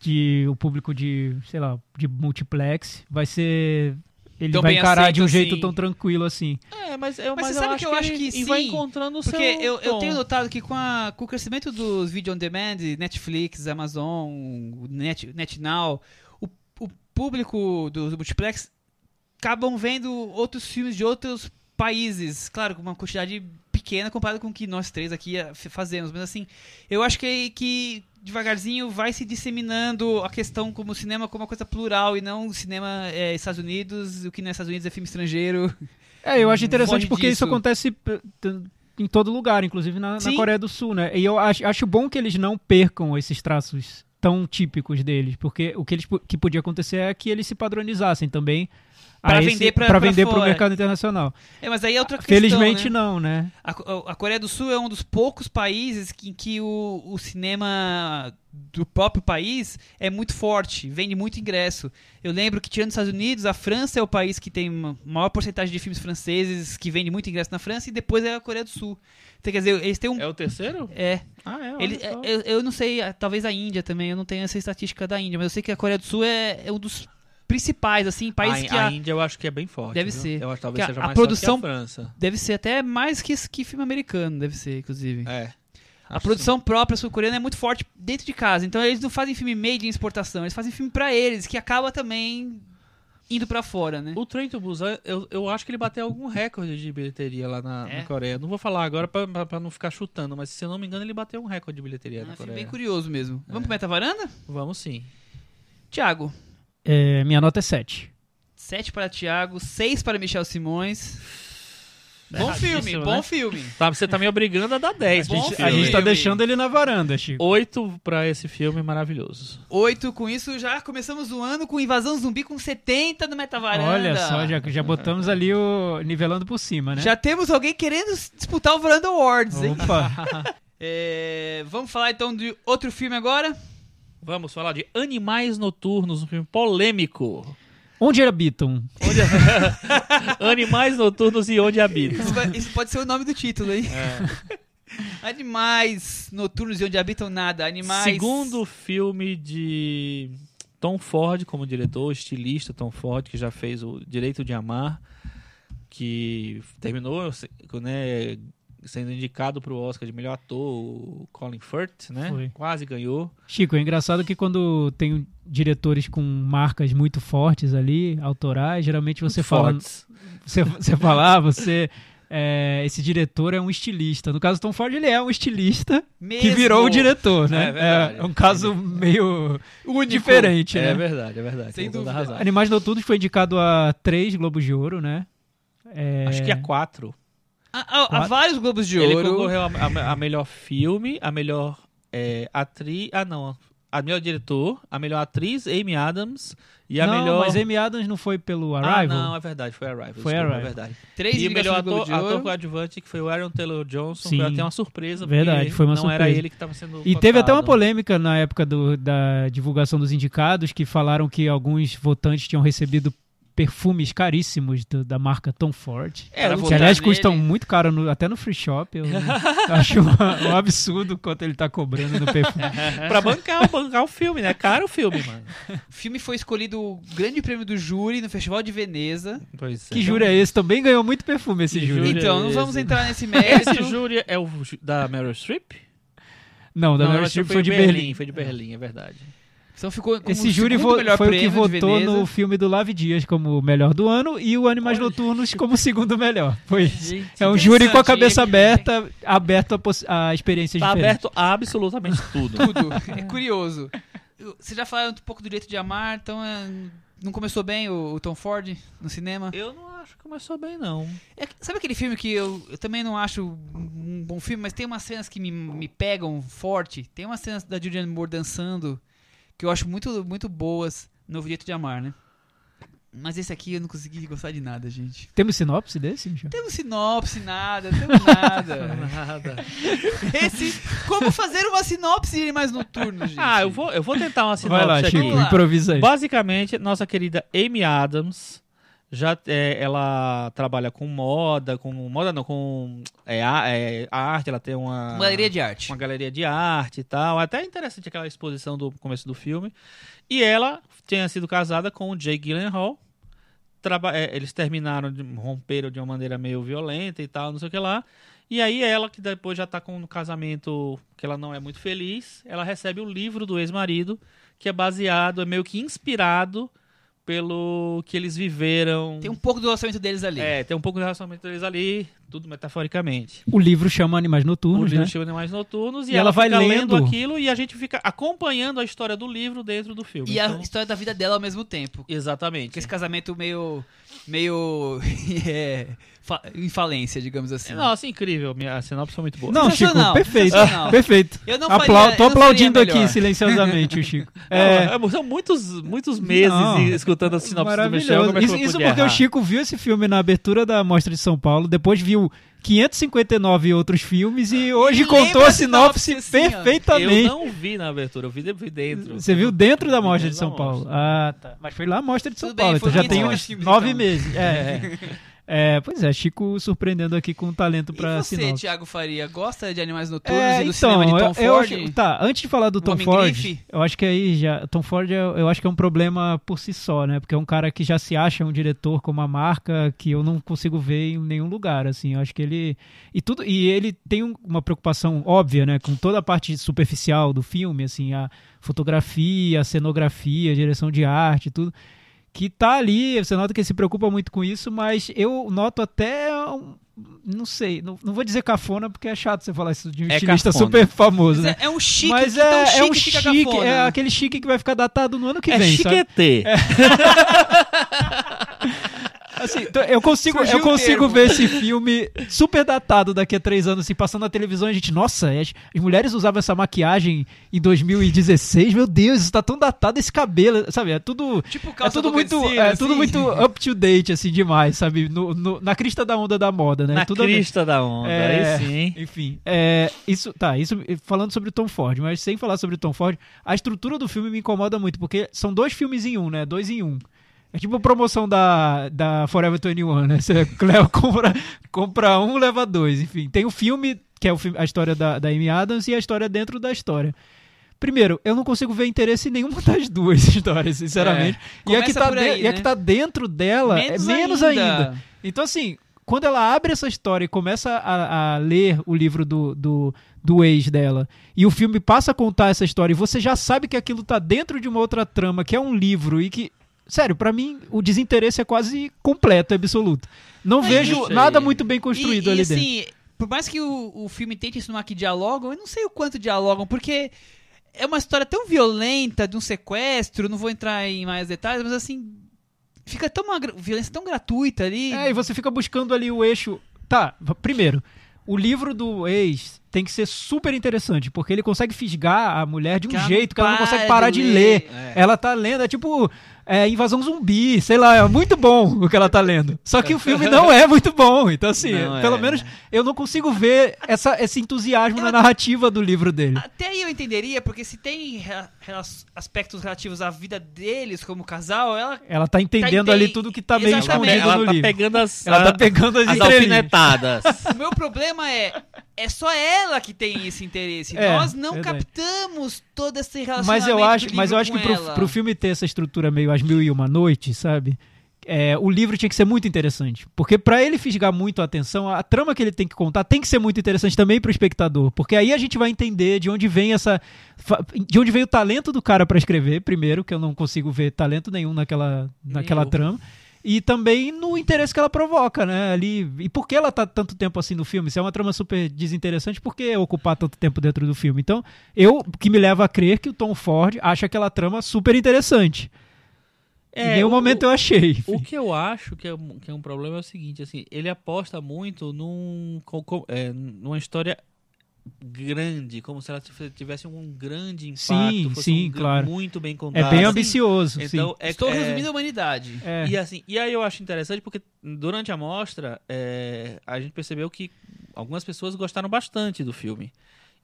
de, o público de, sei lá, de multiplex, vai ser. Ele Tão vai encarar de um aceito jeito assim. tão tranquilo assim. É, mas eu, Mas mas você eu sabe acho que eu acho que e vai sim, encontrando o Porque seu eu, eu tenho notado que com, a- com o crescimento dos vídeo on demand, Netflix, Amazon, Net, NetNow, o, o público do, do multiplex acabam vendo outros filmes de outros países, claro, com uma quantidade pequena comparado com o que nós três aqui eh, fazemos, mas assim, eu acho que, que devagarzinho vai se disseminando a questão como o cinema como uma coisa plural e não cinema é Estados Unidos, o que não é Estados Unidos é filme estrangeiro. É, eu acho interessante Foge porque isso disso. acontece p- t- em todo lugar, inclusive na, na. Coreia do Sul, né? E eu acho, acho bom que eles não percam esses traços tão típicos deles, porque o que, eles, que podia acontecer é que eles se padronizassem também Pra a vender pra vender pro fora. mercado internacional. É, mas aí é outra questão, Felizmente né? não, né? A, a Coreia do Sul é um dos poucos países que, em que o, o cinema do próprio país é muito forte, vende muito ingresso. Eu lembro que, tirando os Estados Unidos, a França é o país que tem maior porcentagem de filmes franceses que vende muito ingresso na França, e depois é a Coreia do Sul. Então, quer dizer, eles têm um. É o terceiro? É, Ah, é. ele, é, eu, eu não sei, ah, talvez a Índia também, eu não tenho essa estatística da Índia, mas eu sei que a Coreia do Sul é, é um dos principais, assim, países a, que a a- Índia eu acho que é bem forte. Deve viu? ser. Eu acho que talvez Que a- seja a mais produção- forte que a França. deve ser até mais que, que filme americano, deve ser, inclusive. É. A produção própria sul-coreana é muito forte dentro de casa. Então eles não fazem filme made em exportação, eles fazem filme pra eles, que acaba também indo pra fora, né? O Train to Busan, eu, eu acho que ele bateu algum recorde de bilheteria lá na, É? na Coreia. Não vou falar agora pra não ficar chutando, mas se eu não me engano, ele bateu um recorde de bilheteria É na Coreia. bem curioso mesmo. Vamos pro Meta Varanda? Vamos sim. Thiago. É, minha nota é 7. 7 para Thiago, 6 para Michel Simões. Bom filme, bom né? filme. Tá, você tá me obrigando a dar 10. Bom pra esse filme. A gente tá deixando ele na varanda, Chico. 8 pra esse filme maravilhoso. 8 com isso, já começamos o ano com Invasão Zumbi com 70 no Meta Varanda. Olha só, já, já botamos ali o nivelando por cima, né? Já temos alguém querendo disputar o Varanda Awards, hein? Opa. É, vamos falar então de outro filme agora? Vamos falar de Animais Noturnos, um filme polêmico. Onde habitam? Onde... Animais Noturnos e Onde Habitam. Isso, vai- isso pode ser o nome do título, hein? É. Animais noturnos e onde habitam nada. Animais. Segundo filme de Tom Ford como diretor, estilista Tom Ford, que já fez o Direito de Amar, que terminou né, sendo indicado para o Oscar de melhor ator, o Colin Firth, né? Foi. Quase ganhou. Chico, é engraçado que quando tem diretores com marcas muito fortes ali, autorais, geralmente você fala, Fortes. você, você fala, ah, você é, esse diretor é um estilista. No caso Tom Ford, ele é um estilista que Mesmo. virou o diretor, né? É verdade. É um caso meio Único. diferente, É né? verdade, é verdade. Sem a dúvida. razão. Animais Noturnos foi indicado a três Globos de Ouro, né? É, Acho que é quatro. Há, vários Globos de Ele Ouro. concorreu a, a- a melhor filme, a melhor é, atriz. Ah, não. A melhor diretor, a melhor atriz, Amy Adams, e a não, melhor. mas Amy Adams não foi pelo Ah, Arrival? não, é verdade, foi Arrival. Foi desculpa, Arrival. É verdade. Três E o melhor ator, de ator coadjuvante, que foi o Aaron Taylor Johnson, Sim. foi até uma surpresa. Verdade, porque foi uma não era surpresa. ele que estava sendo. E teve até uma polêmica na época do- da divulgação dos indicados que falaram que alguns votantes tinham recebido perfumes caríssimos do- da marca Tom Ford. É, o- Que aliás nele. custam muito caro no- até no free shop. Eu acho uma- um absurdo quanto ele tá cobrando no perfume. pra bancar, bancar o filme, né? Caro o filme, mano. O filme foi escolhido o grande prêmio do júri no Festival de Veneza. Pois é. Que júri é esse? Também ganhou muito perfume esse júri. júri? Então, não esse? vamos entrar nesse mérito. Esse júri é o da Meryl Streep? Não, da não, Meryl Streep foi, foi de Berlim, Berlim. Foi de Berlim, é verdade. Então ficou como Esse o júri vo- melhor foi o que votou no filme do Lave Dias como o melhor do ano e o Animais Olha. Noturnos como o segundo melhor. Foi. Gente, É um júri com a cabeça aberta, aberto a, poss- a experiências Tá diferentes. aberto a absolutamente tudo. Tudo. É curioso. Vocês já falaram um pouco do direito de amar, então é, não começou bem o, o Tom Ford no cinema? Eu não acho que começou bem, não. É que- sabe aquele filme que eu, eu também não acho um bom filme, mas tem umas cenas que me, me pegam forte. Tem umas cenas da Julianne Moore dançando que eu acho muito, muito boas no Direito de Amar, né? Mas esse aqui eu não consegui gostar de nada, gente. Temos sinopse desse, Michel? Temos sinopse, nada, temos nada. Nada. Esse, como fazer uma sinopse de Animais Noturnos, gente? Ah, eu vou, eu vou tentar uma sinopse Vai lá, aqui. Chico, improvisa aí. Basicamente, nossa querida Amy Adams já é, ela trabalha com moda, com moda não, com é, a, é, a arte, ela tem uma galeria de arte. uma galeria de arte e tal. Até interessante aquela exposição do começo do filme. E ela tinha sido casada com o Jay Gyllenhaal. Traba é, eles terminaram, de, romperam de uma maneira meio violenta e tal, não sei o que lá. E aí ela, que depois já tá com um casamento que ela não é muito feliz, ela recebe o livro do ex-marido, que é baseado, é meio que inspirado pelo que eles viveram. Tem um pouco do relacionamento deles ali. É, tem um pouco de relacionamento deles ali, tudo metaforicamente. O livro chama Animais O Noturnos, livro né? chama Animais Noturnos e, E ela vai fica lendo. aquilo e a gente fica acompanhando a história do livro dentro do filme. E a Então, história da vida dela ao mesmo tempo. Exatamente. Esse casamento meio. meio. é, em falência, digamos assim. Nossa, incrível. Minha a sinopse foi muito boa. Não, Chico, perfeito. Perfeito. Eu não Aplau- faria- tô eu não aplaudindo aqui silenciosamente o Chico. Não, É, é, são muitos, muitos meses Não. escutando a sinopse do Michel. é que Isso, eu isso podia porque o errar? Chico viu esse filme na abertura da Mostra de São Paulo, depois viu 559 outros filmes e hoje E contou a a sinopse, sinopse ó. perfeitamente. Eu não vi na abertura, eu vi de- dentro. Você viu dentro da Mostra de dentro São da Paulo. Ah, tá. Mas foi lá a Mostra de São Tudo bem, Paulo, foi então já tem uns nove então. meses. É, é. É, pois é, Chico surpreendendo aqui com um talento pra e você, sinopse. Thiago Faria, gosta de Animais Noturnos É, e do então, cinema de Tom eu, eu Ford? acho- tá, antes de falar do Tom Ford, Grife? eu acho que aí já. Tom Ford, eu, eu acho que é um problema por si só, né? Porque é um cara que já se acha um diretor com uma marca que eu não consigo ver em nenhum lugar, assim. Eu acho que ele. E tudo. E ele tem um- uma preocupação óbvia, né? Com toda a parte superficial do filme, assim, a fotografia, a cenografia, a direção de arte, tudo. Que tá ali, você nota que ele se preocupa muito com isso, mas eu noto até. um- não sei, não, não vou dizer cafona porque é chato você falar isso de um É estilista cafona. super famoso, né? é, é um chique Mas que é, é chique um que fica chique, cafona. é aquele chique que vai ficar datado no ano que É vem, sabe? chiquetê. Assim, então, eu consigo, Surgiu eu consigo ver esse filme super datado daqui a três anos, assim, passando na televisão a gente, nossa, as, as mulheres usavam essa maquiagem em 2016, meu Deus, isso tá tão datado esse cabelo, sabe? É tudo. Tipo É tudo muito, sino, é assim. tudo muito up to date, assim, demais, sabe? No, no- na crista da onda da moda, né? Na tudo crista da onda, É. aí sim. Enfim, é, isso, tá, isso falando sobre o Tom Ford, mas sem falar sobre o Tom Ford, a estrutura do filme me incomoda muito, porque são dois filmes em um, né? Dois em um. É tipo promoção da, da Forever 21, né? Você compra, compra um, leva dois. Enfim, tem o filme, que é o filme- a história da, da Amy Adams, e a história dentro da história. Primeiro, eu não consigo ver interesse em nenhuma das duas histórias, sinceramente. e, a que tá aí, de- e a né? que tá dentro dela Menos é menos ainda. ainda. Então, assim, quando ela abre essa história e começa a, a ler o livro do, do, do ex dela, e o filme passa a contar essa história, e você já sabe que aquilo tá dentro de uma outra trama, que é um livro, e que. Sério, pra mim, o desinteresse é quase completo, absoluto. Não Mas vejo nada muito bem construído e, e, ali dentro. assim, por mais que o, o filme tente insinuar que dialogam, eu não sei o quanto dialogam, porque é uma história tão violenta de um sequestro, não vou entrar em mais detalhes, mas assim, fica tão uma violência tão gratuita ali. É, e você fica buscando ali o eixo. Tá, primeiro, o livro do ex tem que ser super interessante, porque ele consegue fisgar a mulher de um Que ela jeito que ela não consegue parar de de, ler. ler. É. Ela tá lendo, é tipo é, invasão zumbi, sei lá, é muito bom o que ela tá lendo. Só que o filme não é muito bom. Então, assim, Não pelo é. menos eu não consigo ver essa, esse entusiasmo na narrativa do livro dele. Até aí eu entenderia, porque se tem aspectos relativos à vida deles como casal, ela Ela tá entendendo Tá ali tudo que tá bem Exatamente. escondido ela no tá livro. pegando as, Ela tá a- pegando as, as alfinetadas. O meu problema é, é só ela que tem esse interesse. É, Nós não verdade. captamos todo esse relacionamento Mas eu acho, mas eu acho que pro, pro filme ter essa estrutura meio As Mil e Uma Noites, sabe? É, o livro tinha que ser muito interessante. Porque pra ele fisgar muito a atenção, a trama que ele tem que contar tem que ser muito interessante também pro espectador. Porque aí a gente vai entender de onde vem essa. De onde veio o talento do cara pra escrever, primeiro, que eu não consigo ver talento nenhum naquela, naquela eu. trama. E também no interesse que ela provoca, né? Ali. E por que ela tá tanto tempo assim no filme? Se é uma trama super desinteressante, por que ocupar tanto tempo dentro do filme? Então, eu que me leva a crer que o Tom Ford acha aquela trama super interessante. em nenhum o- momento eu achei. O que eu acho que é, um- que é um problema é o seguinte, assim, ele aposta muito num, co- co- é, numa história grande, como se ela tivesse um grande impacto, Sim, fosse sim, um claro. muito bem É contado. bem ambicioso, Então, é, Estou é- resumindo a humanidade. É. E assim, e aí eu acho interessante porque durante a mostra é, a gente percebeu que algumas pessoas gostaram bastante do filme.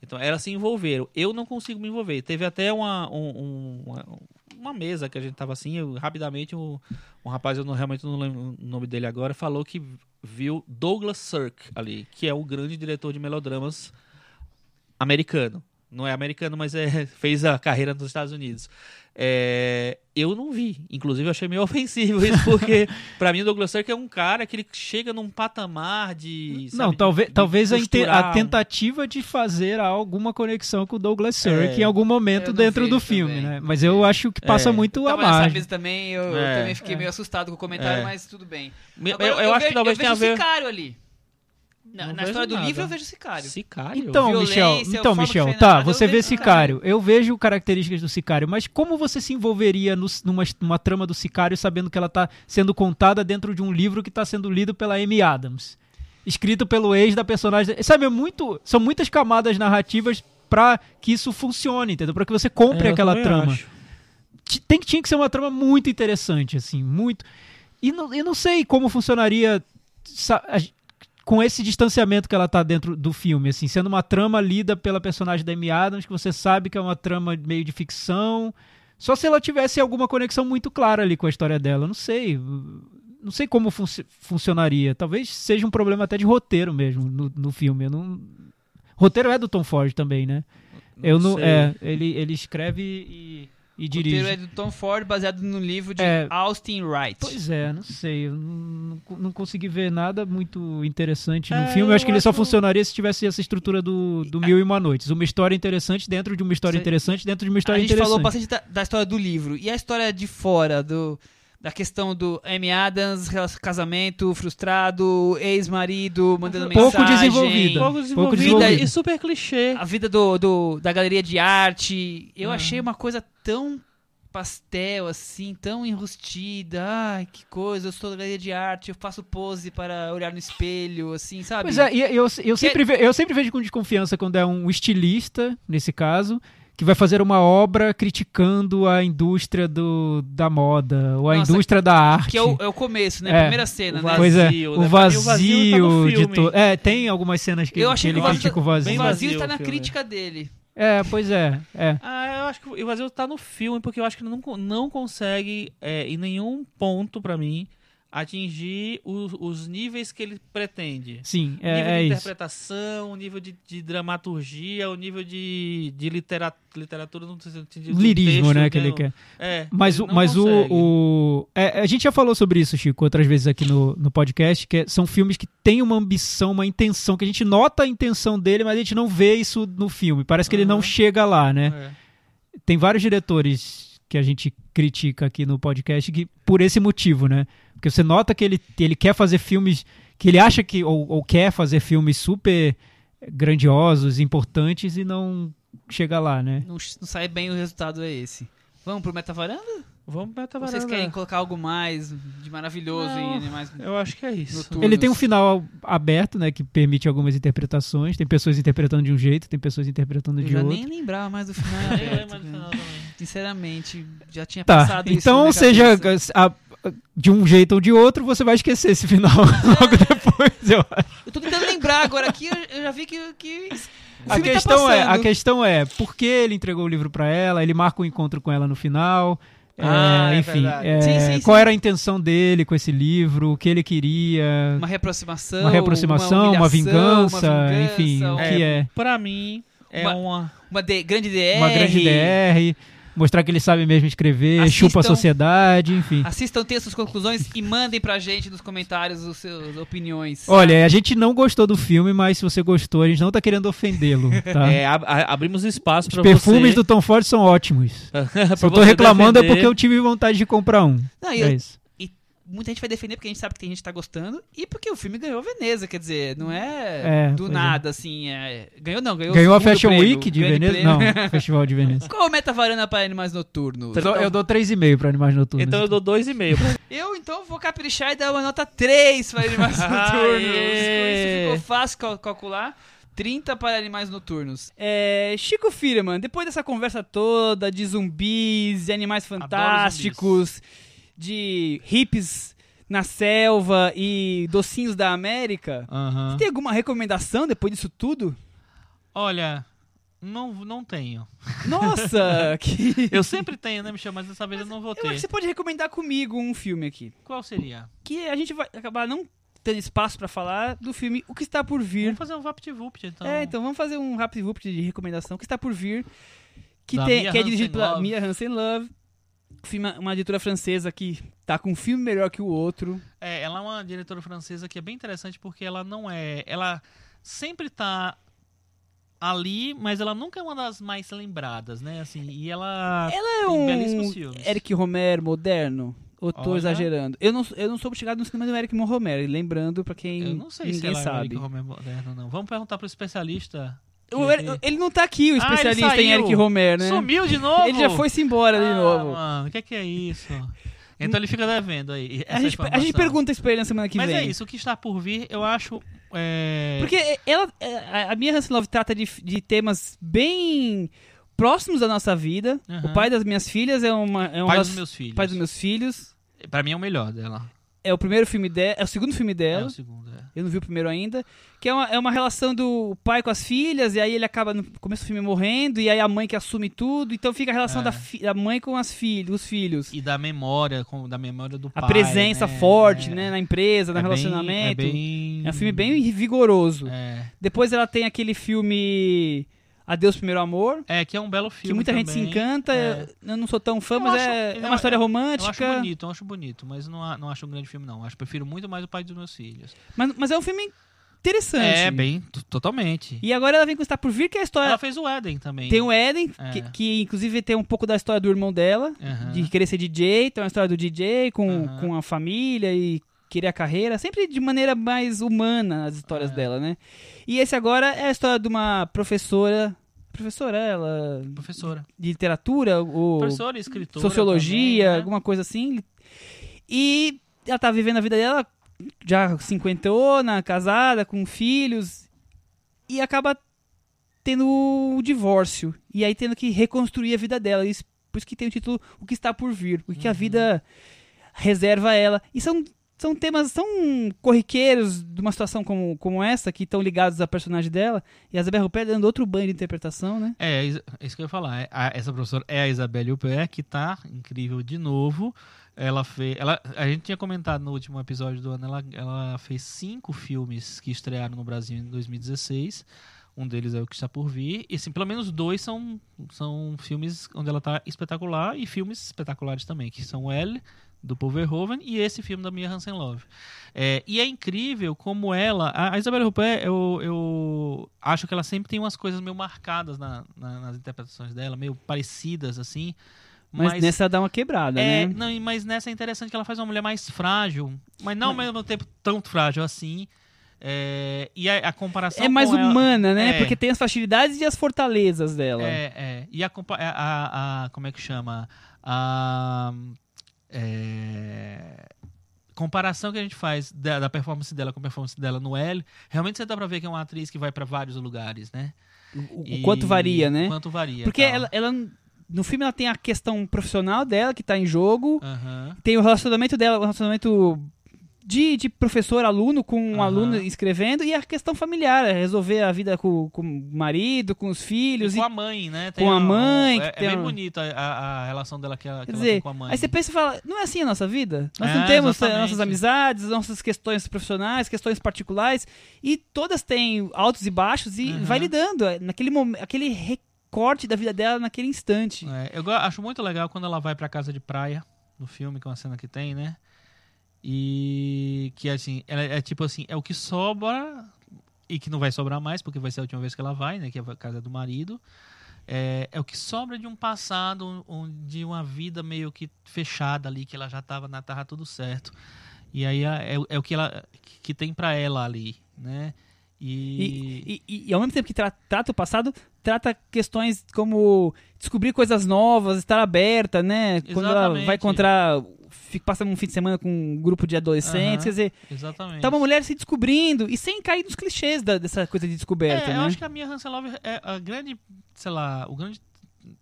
Então elas se envolveram. Eu não consigo me envolver. Teve até uma, um- um- uma, uma mesa que a gente tava assim, eu, rapidamente um, um rapaz, eu não, realmente não lembro o nome dele agora, falou que viu Douglas Sirk ali, que é o grande diretor de melodramas americano. Não é americano, mas é, fez a carreira nos Estados Unidos. É, eu não vi. Inclusive, eu achei meio ofensivo isso, porque pra mim o Douglas Sirk é um cara que ele chega num patamar de. Não, sabe, de- talvez, de talvez a, inte- costurar a um- tentativa de fazer alguma conexão com o Douglas Sirk É. em algum momento Eu não dentro do filme, também. né? Mas eu acho que passa É. muito a Tava nessa margem. também, eu, É. eu também fiquei É. meio assustado com o comentário, É. mas tudo bem. Agora, eu, eu acho vejo- que talvez eu tenha a vejo ver. Sicário ali. Na, Não na história do nada. livro eu vejo Sicário. Sicário. Então, Violência, Michel, então, Michel, tá, narrada, você vê Sicário. Eu vejo características do Sicário, mas como você se envolveria no- numa, numa trama do Sicário sabendo que ela tá sendo contada dentro de um livro que tá sendo lido pela Amy Adams? Escrito pelo ex da personagem. Sabe, é muito, são muitas camadas narrativas pra que isso funcione, entendeu? Pra que você compre É, aquela trama. acho. Tem, tinha que ser uma trama muito interessante, assim, muito. E não, eu não sei como funcionaria sa- a- com esse distanciamento que ela tá dentro do filme, assim, sendo uma trama lida pela personagem da Amy Adams, que você sabe que é uma trama meio de ficção. Só se ela tivesse alguma conexão muito clara ali com a história dela, não sei. não sei como funci- funcionaria. Talvez seja um problema até de roteiro mesmo no, no filme. Não... Roteiro é do Tom Ford também, né? Eu não, sei. é, ele, ele escreve e, e O dirige. roteiro é do Tom Ford, baseado no livro de É. Austin Wright. Pois é, não sei. Eu não, não- consegui ver nada muito interessante no É, filme. Eu acho que ele só acho- funcionaria se tivesse essa estrutura do, do Mil e Uma Noites. Uma história interessante dentro de uma história Sei. interessante dentro de uma a história gente interessante. falou bastante da, da história do livro. E a história de fora, do, da questão do Amy Adams, casamento frustrado, ex-marido, mandando Pouco mensagem. desenvolvida. Pouco desenvolvida desenvolvida. e super clichê. A vida do, do- da galeria de arte. Eu Ah. achei uma coisa tão pastel, assim, tão enrustida. Ai, que coisa, eu sou da galeria de arte, eu faço pose para olhar no espelho, assim, sabe? Pois é, e eu, eu, sempre ve- eu sempre vejo com desconfiança quando é um estilista, nesse caso, que vai fazer uma obra criticando a indústria do, da moda, ou a Nossa, indústria da arte. Que é o, é o começo, né? É. Primeira cena, O né? Pois é, vazio, o né? Vazio, o vazio tá no de to... É, tem algumas cenas que, Eu que ele que vazio, critica o vazio. bem o vazio está na crítica dele. É, pois é, é. Ah, eu acho que o vazio tá no filme, porque eu acho que ele não, não consegue, é, em nenhum ponto, pra mim, atingir os, os níveis que ele pretende. Sim, nível é, é de isso. interpretação, o nível de, de dramaturgia, o nível de, de litera, literatura no sentido do Lirismo, texto, né, que ele quer. É, Mas, ele o, não mas o, consegue. o- é, a gente já falou sobre isso, Chico, outras vezes aqui no, no podcast, que é- são filmes que têm uma ambição, uma intenção, que a gente nota a intenção dele, mas a gente não vê isso no filme. Parece que ele não chega lá, né? É. Tem vários diretores que a gente critica aqui no podcast que, por esse motivo, né? Porque você nota que ele, ele quer fazer filmes que ele acha que, ou, ou quer fazer filmes super grandiosos, importantes e não chega lá, né? Não, não sai bem o resultado é esse. Vamos pro Metavaranda? Vamos pra Ou Vocês querem colocar algo mais de maravilhoso Não. em animais Eu acho que é isso. noturnos? Ele tem um final aberto, né, que permite algumas interpretações. Tem pessoas interpretando de um jeito, tem pessoas interpretando Eu de já outro. nem lembrava mais do final Eu lembro aberto. do cara. final também. Sinceramente, já tinha Tá, passado isso na então seja a- de um jeito ou de outro, você vai esquecer esse final logo depois, eu acho. Eu tô tentando lembrar agora aqui, eu, já vi que, que o A tá questão, é, a questão é, por que ele entregou o livro pra ela? Ele marca um encontro com ela no final. Ah, é, é enfim, verdade. é, Sim, sim, qual sim. era a intenção dele com esse livro? O que ele queria? Uma reaproximação, Uma reaproximação, uma, humilhação, vingança, uma vingança, enfim, o que é? Pra mim, é Uma- uma... uma de- grande DR. Uma grande DR, mostrar que ele sabe mesmo escrever, Assistam- chupa a sociedade, enfim. Assistam, tenham suas conclusões e mandem pra gente nos comentários os seus opiniões. Olha, a gente não gostou do filme, mas se você gostou, a gente não tá querendo ofendê-lo, tá? É, ab- abrimos espaço Os pra perfumes você. do Tom Ford são ótimos. Se eu tô você reclamando é defender. porque eu tive vontade de comprar um. Não, É eu- isso. Muita gente vai defender porque a gente sabe que tem gente que tá gostando e porque o filme ganhou a Veneza, quer dizer, não é, É, do pois nada, assim, é- ganhou não, ganhou Ganhou o a Fashion prêmio, Week de Veneza? prêmio. Não, Festival de Veneza. Qual meta varanda para animais noturnos? Eu dou, eu dou 3,5 pra Animais Noturnos. Então eu dou dois e meio. pra- Eu, então vou caprichar e dar uma nota 3 para animais noturnos. Com isso ficou fácil cal- calcular. 30 para animais noturnos. É, Chico Firman, depois dessa conversa toda de zumbis, de animais fantásticos, de hippies na selva e docinhos da América, Aham. você tem alguma recomendação depois disso tudo? Olha, não, não tenho. Nossa, que... Eu sempre tenho, né, Michel? Mas dessa vez eu não vou Eu acho que ter. você pode recomendar comigo um filme aqui. Qual seria? Que a gente vai acabar não tendo espaço pra falar do filme O que está por vir. Vamos fazer um VaptVupt, então. É, então vamos fazer um rápido vupt de recomendação. O que está por vir. Que, tem, que é dirigido pela. Mia Hansen Love. Filme, uma editora francesa que tá com um filme melhor que o outro. É, ela é uma diretora francesa que é bem interessante porque ela não é. Ela sempre tá ali, mas ela nunca é uma das mais lembradas, né? Assim, e ela. Ela é um. Eric Romer moderno. Ou tô Olha. exagerando? Eu não, eu não sou chegado no cinema do Eric Romer, lembrando pra quem Eu não sei se ninguém ela é sabe. Eric Romer moderno, não. Vamos perguntar pro especialista. O Eric- ele não tá aqui, o Ah, ele especialista em saiu. Eric Romer, né? Sumiu de novo? Ele já foi-se embora de ah, novo. Mano, o que é, que é isso? Então ele fica devendo aí. A gente, a gente pergunta isso pra ele na semana que Mas vem. é isso, o que está por vir, eu acho. é, Porque ela, a- a minha Hansen Love trata de, de temas bem próximos da nossa vida. Aham. O pai das minhas filhas é uma. É um pai das- dos meus filhos. pai dos meus filhos. Pra mim é o melhor dela. É o primeiro filme dela, é o segundo filme É dela. o segundo, é. Eu não vi o primeiro ainda. Que é uma, é uma relação do pai com as filhas, e aí ele acaba no começo do filme morrendo, e aí a mãe que assume tudo. Então fica a relação É. da, da mãe com as filhas, os filhos. E da memória, com, da memória do A pai. presença né? forte, É. né, na empresa, no É bem- relacionamento. é, bem... É um filme bem vigoroso. É. Depois ela tem aquele filme Adeus Primeiro Amor, É, que é um belo filme que muita gente se também. encanta. É. Eu não sou tão fã, Eu mas acho- é, é eu- uma história Eu acho romântica. bonito, eu acho bonito, mas não, não acho um grande filme, não. Acho prefiro muito mais o pai dos meus filhos. Mas, mas é um filme interessante. É, bem, totalmente. E agora ela vem com Está Por Vir, que é a história... Ela fez o Éden também. Tem o Eden, É. que, que inclusive tem um pouco da história do irmão dela, de querer ser DJ, tem uma história do DJ com, com a família e querer a carreira, sempre de maneira mais humana as histórias É. dela, né? E esse agora é a história de uma professora, professora ela, Professora. de literatura, ou Professora e escritora. sociologia, também, né? alguma coisa assim. E ela tá vivendo a vida dela já cinquentona, casada, com filhos, e acaba tendo o divórcio. E aí tendo que reconstruir a vida dela. Isso, por isso que tem o título O que está por vir. O que a Uhum. vida reserva a ela. E são, são temas tão corriqueiros de uma situação como, como essa, que estão ligados à personagem dela. E a Isabel Rupert dando outro banho de interpretação, né? É, is- é isso que eu ia falar. É, a- essa professora é a Isabelle Huppert, que tá incrível de novo. Ela fez. Ela, a gente tinha comentado no último episódio do ano, ela, ela fez cinco filmes que estrearam no Brasil em 2016. Um deles é o que está por vir. E assim, pelo menos dois são, são filmes onde ela tá espetacular e filmes espetaculares também, que são L, do Paul Verhoeven, e esse filme da Mia Hansen-Love. É, e é incrível como ela... A, Isabelle Huppert, eu, eu acho que ela sempre tem umas coisas meio marcadas na- na- nas interpretações dela, meio parecidas, assim. Mas, nessa ela dá uma quebrada, É, né? não, mas nessa é interessante que ela faz uma mulher mais frágil, mas não ao mesmo tempo tão frágil assim. É, e a, a comparação É mais com ela- humana, né? É. Porque tem as facilidades e as fortalezas dela. É, é. E a, a- a- Como é que chama? A. é, comparação que a gente faz da, da performance dela com a performance dela no L, realmente você dá pra ver que é uma atriz que vai pra vários lugares, né? O, E- quanto varia, né? O quanto varia. Porque tal. ela, ela- no filme ela tem a questão profissional dela que tá em jogo, tem o relacionamento dela, o relacionamento de, de professor-aluno com um Aham. aluno escrevendo e a questão familiar, é resolver a vida com, com o marido, com os filhos. E e- com a mãe, né? com a um- mãe, É, que é tem bem um- bonita a, a relação dela que, ela, que Quer ela dizer, tem com a mãe. aí você pensa e fala, não é assim a nossa vida? Nós não É, temos eh, exatamente. nossas amizades, nossas questões profissionais, questões particulares, e todas têm altos e baixos e Uhum. vai lidando. é, Naquele momento, aquele recorte da vida dela naquele instante. É, eu acho muito legal quando ela vai pra casa de praia no filme, que é uma cena que tem, né? E que assim, ela é tipo assim, é o que sobra e que não vai sobrar mais, porque vai ser a última vez que ela vai, né? Que é a casa do marido. É, é o que sobra de um passado, de uma vida meio que fechada ali, que ela já tava na tava tudo certo. E aí é, é o- que ela que tem pra ela ali, né? E, E, e- e ao mesmo tempo que tra- trata o passado, trata questões como descobrir coisas novas, estar aberta, né? Quando ela Exatamente. vai encontrar, passa um fim de semana com um grupo de adolescentes, quer dizer, exatamente. tá uma mulher se descobrindo e sem cair nos clichês da- dessa coisa de descoberta, É, né? eu acho que a Mia Hansen-Love é a grande, sei lá, o grande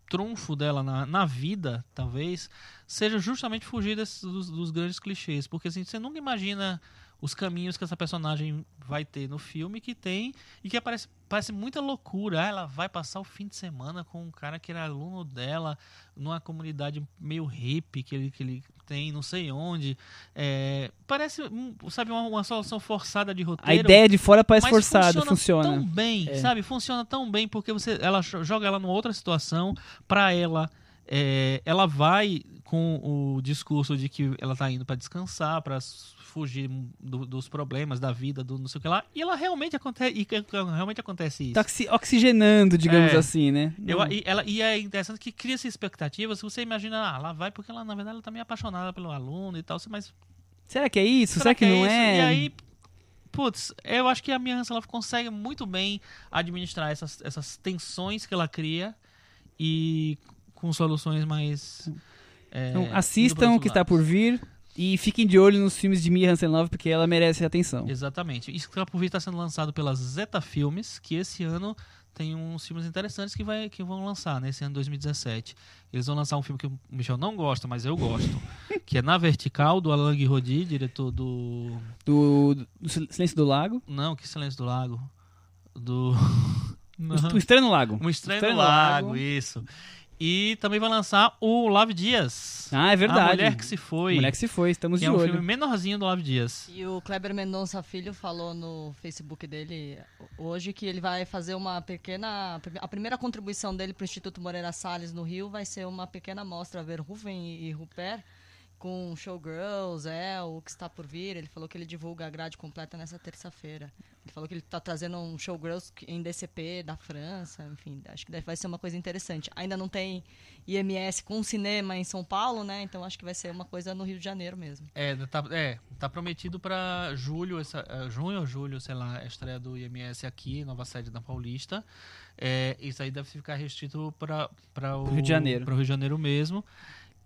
trunfo dela na, na vida, talvez, seja justamente fugir desses, dos, dos grandes clichês. Porque assim, você nunca imagina os caminhos que essa personagem vai ter no filme que tem e que parece, parece muita loucura. Ah, ela vai passar o fim de semana com um cara que era aluno dela numa comunidade meio hippie que ele, que ele tem, não sei onde. É, parece, sabe, uma, uma solução forçada de A roteiro. ideia de fora parece forçada, funciona, funciona. tão bem, É. sabe? Funciona tão bem porque você, ela jo- joga ela numa outra situação pra ela. é, ela vai com o discurso de que ela tá indo pra descansar, pra s- fugir do- dos problemas da vida, do não sei o que lá, e ela realmente acontece, e que- realmente acontece isso. Tá oxi- oxigenando, digamos É. assim, né? Eu, e, ela, e é interessante que cria essa expectativa. Se você imagina, ah, ela vai porque ela, na verdade, ela tá meio apaixonada pelo aluno e tal, mas Será que é isso? Será, que, não isso? é? E aí, putz, eu acho que a Mia Hansen ela consegue muito bem administrar essas, essas tensões que ela cria e com soluções mais. é, Então, assistam o que está por vir e fiquem de olho nos filmes de Mia Hansen-Love porque ela merece atenção. Exatamente. Isso por vir está sendo lançado pela Zeta Filmes, que esse ano tem uns filmes interessantes que, vai, que vão lançar nesse ano 2017. Eles vão lançar um filme que o Michel não gosta, mas eu gosto, que é Na Vertical, do Alain Guiraudy, diretor do... Do, do Silêncio do Lago. Não, que Silêncio do Lago. Do... Não. O Estranho no Lago. Um Estranho, no Lago, Lago. isso. E também vai lançar o Lave Dias. Ah, é verdade. A Mulher que se foi. Mulher que se foi, estamos que de é um olho. filme menorzinho do Lave Dias. E o Kleber Mendonça Filho falou no Facebook dele hoje que ele vai fazer uma pequena. A primeira contribuição dele para o Instituto Moreira Salles no Rio vai ser uma pequena mostra Verhoeven e Rupert com Showgirls, é, o que está por vir. Ele falou que ele divulga a grade completa nessa terça-feira. Ele falou que ele está trazendo um Showgirls em DCP da França, enfim, acho que deve- vai ser uma coisa interessante. Ainda não tem IMS com cinema em São Paulo, né? Então acho que vai ser uma coisa no Rio de Janeiro mesmo. É, tá, é, tá prometido pra julho, essa, eh, junho ou julho, sei lá, a estreia do IMS aqui, nova sede da Paulista. É, isso aí deve ficar restrito para o Rio de Janeiro. Pro Rio de Janeiro mesmo.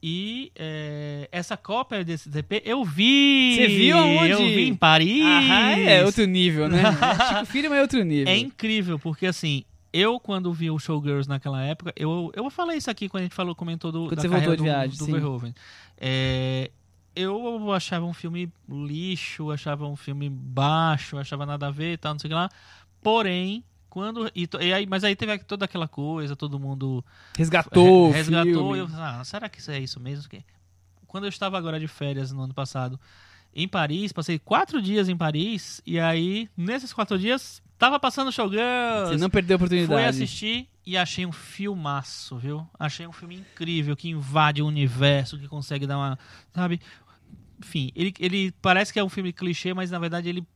E é, essa cópia desse DP eu vi! Você viu aonde? Eu vi em Paris! Ah, é outro nível, né? Chico Filho, é outro nível. É incrível, porque assim, eu quando vi o Showgirls naquela época, eu, eu falei isso aqui quando a gente falou, comentou do, Quando da carreira de do, viagem, do. Verhoeven. É, eu achava um filme lixo, achava um filme baixo, achava nada a ver e tal, não sei o que lá. Porém, quando. E, e aí, mas aí teve toda aquela coisa, todo mundo Resgatou, re- resgatou. E eu, ah, será que isso é isso mesmo? Que- Quando eu estava agora de férias no ano passado em Paris, passei quatro dias em Paris, e aí, nesses quatro dias, tava passando Showgirls. Você não perdeu a oportunidade. Fui assistir e achei um filmaço, viu? Achei um filme incrível, que invade o universo, que consegue dar uma. Sabe? Enfim, ele, ele parece que é um filme clichê, mas na verdade ele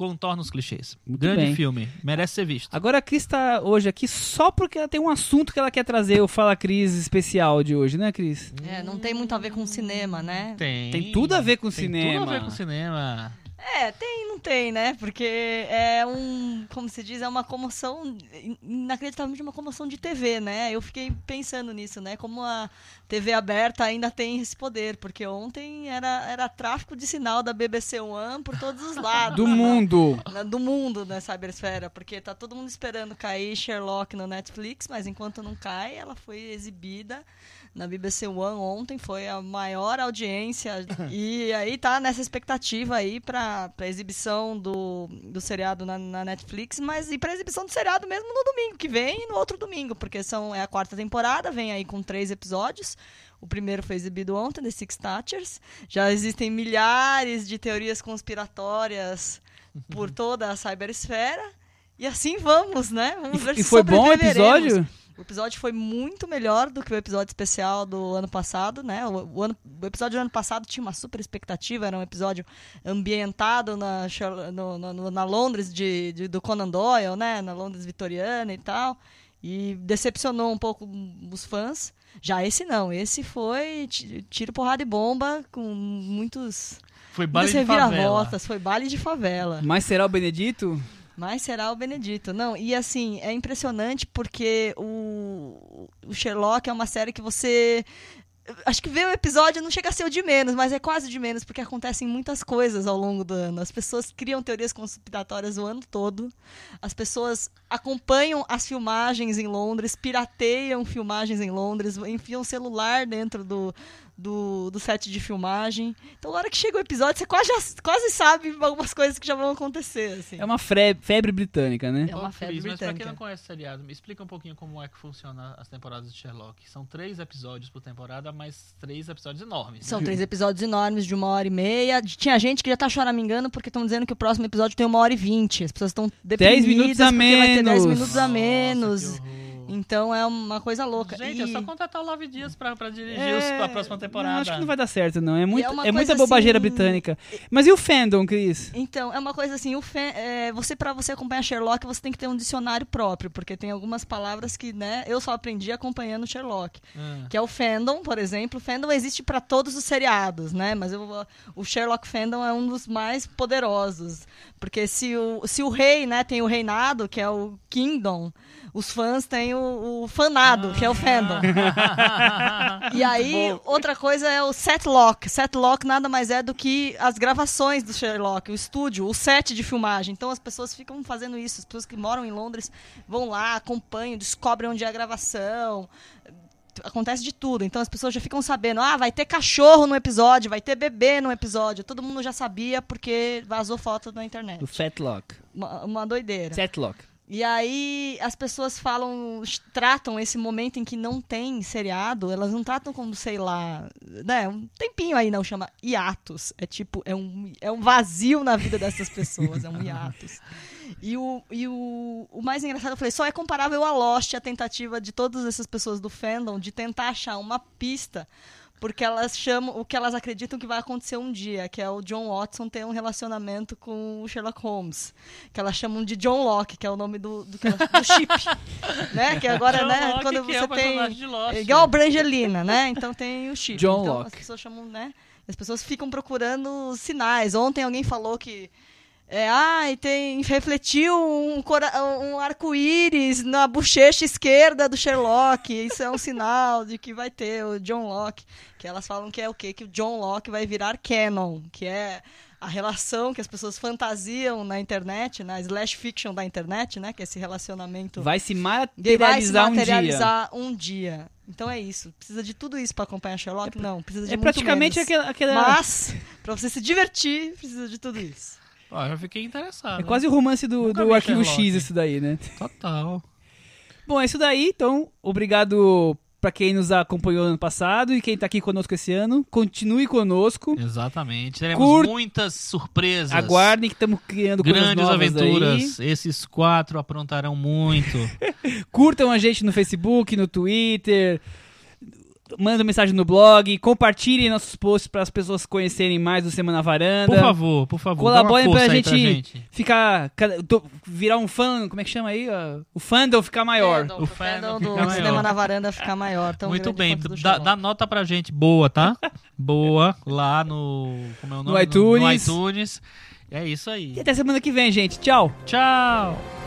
contorna os clichês. Muito Grande bem. filme, merece ser visto. Agora a Cris tá hoje aqui só porque ela tem um assunto que ela quer trazer, o Fala Cris especial de hoje, né, Cris? É, não tem muito a ver com cinema, né? Tem. Tem tudo a ver com tem cinema. Tudo a ver com cinema. É, tem não tem, né? Porque é um, como se diz, é uma comoção, inacreditavelmente uma comoção de TV, né? Eu fiquei pensando nisso, né? Como a TV aberta ainda tem esse poder, porque ontem era, era tráfico de sinal da BBC One por todos os lados. Do mundo. Na- do mundo na cybersfera, porque tá todo mundo esperando cair Sherlock no Netflix, mas enquanto não cai, ela foi exibida na BBC One ontem, foi a maior audiência e aí tá nessa expectativa aí pra, pra exibição do, do seriado na, na Netflix, mas e pra exibição do seriado mesmo no domingo que vem e no outro domingo, porque são, é a quarta temporada, vem aí com três episódios. O primeiro foi exibido ontem, The Six Touchers. Já existem milhares de teorias conspiratórias por toda a cybersfera. E assim vamos, né? Vamos ver E se foi bom o episódio? O episódio foi muito melhor do que o episódio especial do ano passado, né? O, o ano- o episódio do ano passado tinha uma super expectativa, era um episódio ambientado na, no- no- na Londres de, de- do Conan Doyle, né? Na Londres vitoriana e tal. E decepcionou um pouco os fãs. Já esse não, esse foi ti- tiro, porrada e bomba, com muitos, Foi baile de favela. reviravoltas, foi baile de favela. Mas será o Benedito? Mas será o Benedito. Não, e assim, é impressionante porque o, o Sherlock é uma série que você. Acho que ver o episódio não chega a ser o de menos, mas é quase de menos, porque acontecem muitas coisas ao longo do ano. As pessoas criam teorias conspiratórias o ano todo. As pessoas acompanham as filmagens em Londres, pirateiam filmagens em Londres, enfiam celular dentro do, do, do set de filmagem. Então, na hora que chega o episódio, você quase, já- quase sabe algumas coisas que já vão acontecer. Assim. É uma fre- febre britânica, né? É uma Ô, febre Cris, mas pra quem britânica. não conhece o seriado, me explica um pouquinho como é que funciona as temporadas de Sherlock. São três episódios por temporada, mas três episódios enormes. São três episódios enormes de uma hora e meia. Tinha gente que já tá choramingando porque estão dizendo que o próximo episódio tem uma hora e vinte. As pessoas estão deprimidas minutos a porque vai ter dez menos. minutos a Nossa, menos. Então é uma coisa louca. Gente, E- é só contratar o Love Dias pra, pra dirigir É, os- a próxima temporada. Não, acho que não vai dar certo, não. É, muito, é uma é muita bobageira assim- britânica. Mas e o fandom, Cris? Então, é uma coisa assim, o fan- é, você para você acompanhar Sherlock, você tem que ter um dicionário próprio, porque tem algumas palavras que, né, eu só aprendi acompanhando Sherlock. Ah. que é o fandom, por exemplo. O fandom existe para todos os seriados, né? Mas eu- o Sherlock fandom é um dos mais poderosos, porque se o, se o rei, né, tem o reinado, que é o kingdom, os fãs têm o, o, fanado, que é o fandom. E aí, outra coisa é o setlock. Setlock nada mais é do que as gravações do Sherlock, o estúdio, o set de filmagem. Então as pessoas ficam fazendo isso. As pessoas que moram em Londres vão lá, acompanham, descobrem onde é a gravação. Acontece de tudo. Então as pessoas já ficam sabendo: ah, vai ter cachorro no episódio, vai ter bebê no episódio. Todo mundo já sabia porque vazou foto na internet. O Fatlock. Uma, uma doideira. Setlock. E aí as pessoas falam, tratam esse momento em que não tem seriado, elas não tratam como, sei lá, né, um tempinho aí não chama hiatus. É tipo, é um, é um vazio na vida dessas pessoas, é um hiatus. E, o, e o, o mais engraçado, eu falei, só é comparável a Lost, a tentativa de todas essas pessoas do fandom de tentar achar uma pista porque elas chamam o que elas acreditam que vai acontecer um dia, que é o John Watson ter um relacionamento com o Sherlock Holmes, que elas chamam de John Locke, que é o nome do, do, do chip, né? Que agora, John né, Locke, quando é você o tem de Lost. é igual a Brangelina, né? Então tem o chip. John então Locke. as pessoas chamam, né? As pessoas ficam procurando sinais. Ontem alguém falou que é, ai, tem refletiu um, um arco-íris na bochecha esquerda do Sherlock. Isso é um sinal de que vai ter o John Locke. Que elas falam que é o quê? Que o John Locke vai virar canon, que é a relação que as pessoas fantasiam na internet, na slash fiction da internet, né? Que é esse relacionamento Vai se ele vai se materializar um dia. materializar um dia. Então é isso. Precisa de tudo isso pra acompanhar Sherlock? Não, precisa de É muito praticamente menos. aquela. aquela Mas, pra você se divertir, precisa de tudo isso. Ó, eu fiquei interessado. é quase o romance do, Nunca do Arquivo Sherlock. X, isso daí, né? Total. Bom, é isso daí. Então, obrigado pra quem nos acompanhou ano passado e quem tá aqui conosco esse ano. Continue conosco. Exatamente. Teremos Cur- muitas surpresas. Aguardem que estamos criando coisas Grandes aventuras. Esses quatro aprontarão muito. aí. Curtam a gente no Facebook, no Twitter. Mandem mensagem no blog, compartilhem nossos posts para as pessoas conhecerem mais do Semana Varanda. Por favor, por favor. Colaborem pra força aí gente, ficar virar um fã, como é que chama aí? O fandom ficar maior. Fandom, O fandom do maior. cinema na varanda ficar maior. Tão Muito bem. do Dá, dá nota pra gente boa, tá? boa. Lá no. Como é o nome? No iTunes. No, iTunes. É isso aí. E até semana que vem, gente. Tchau. Tchau.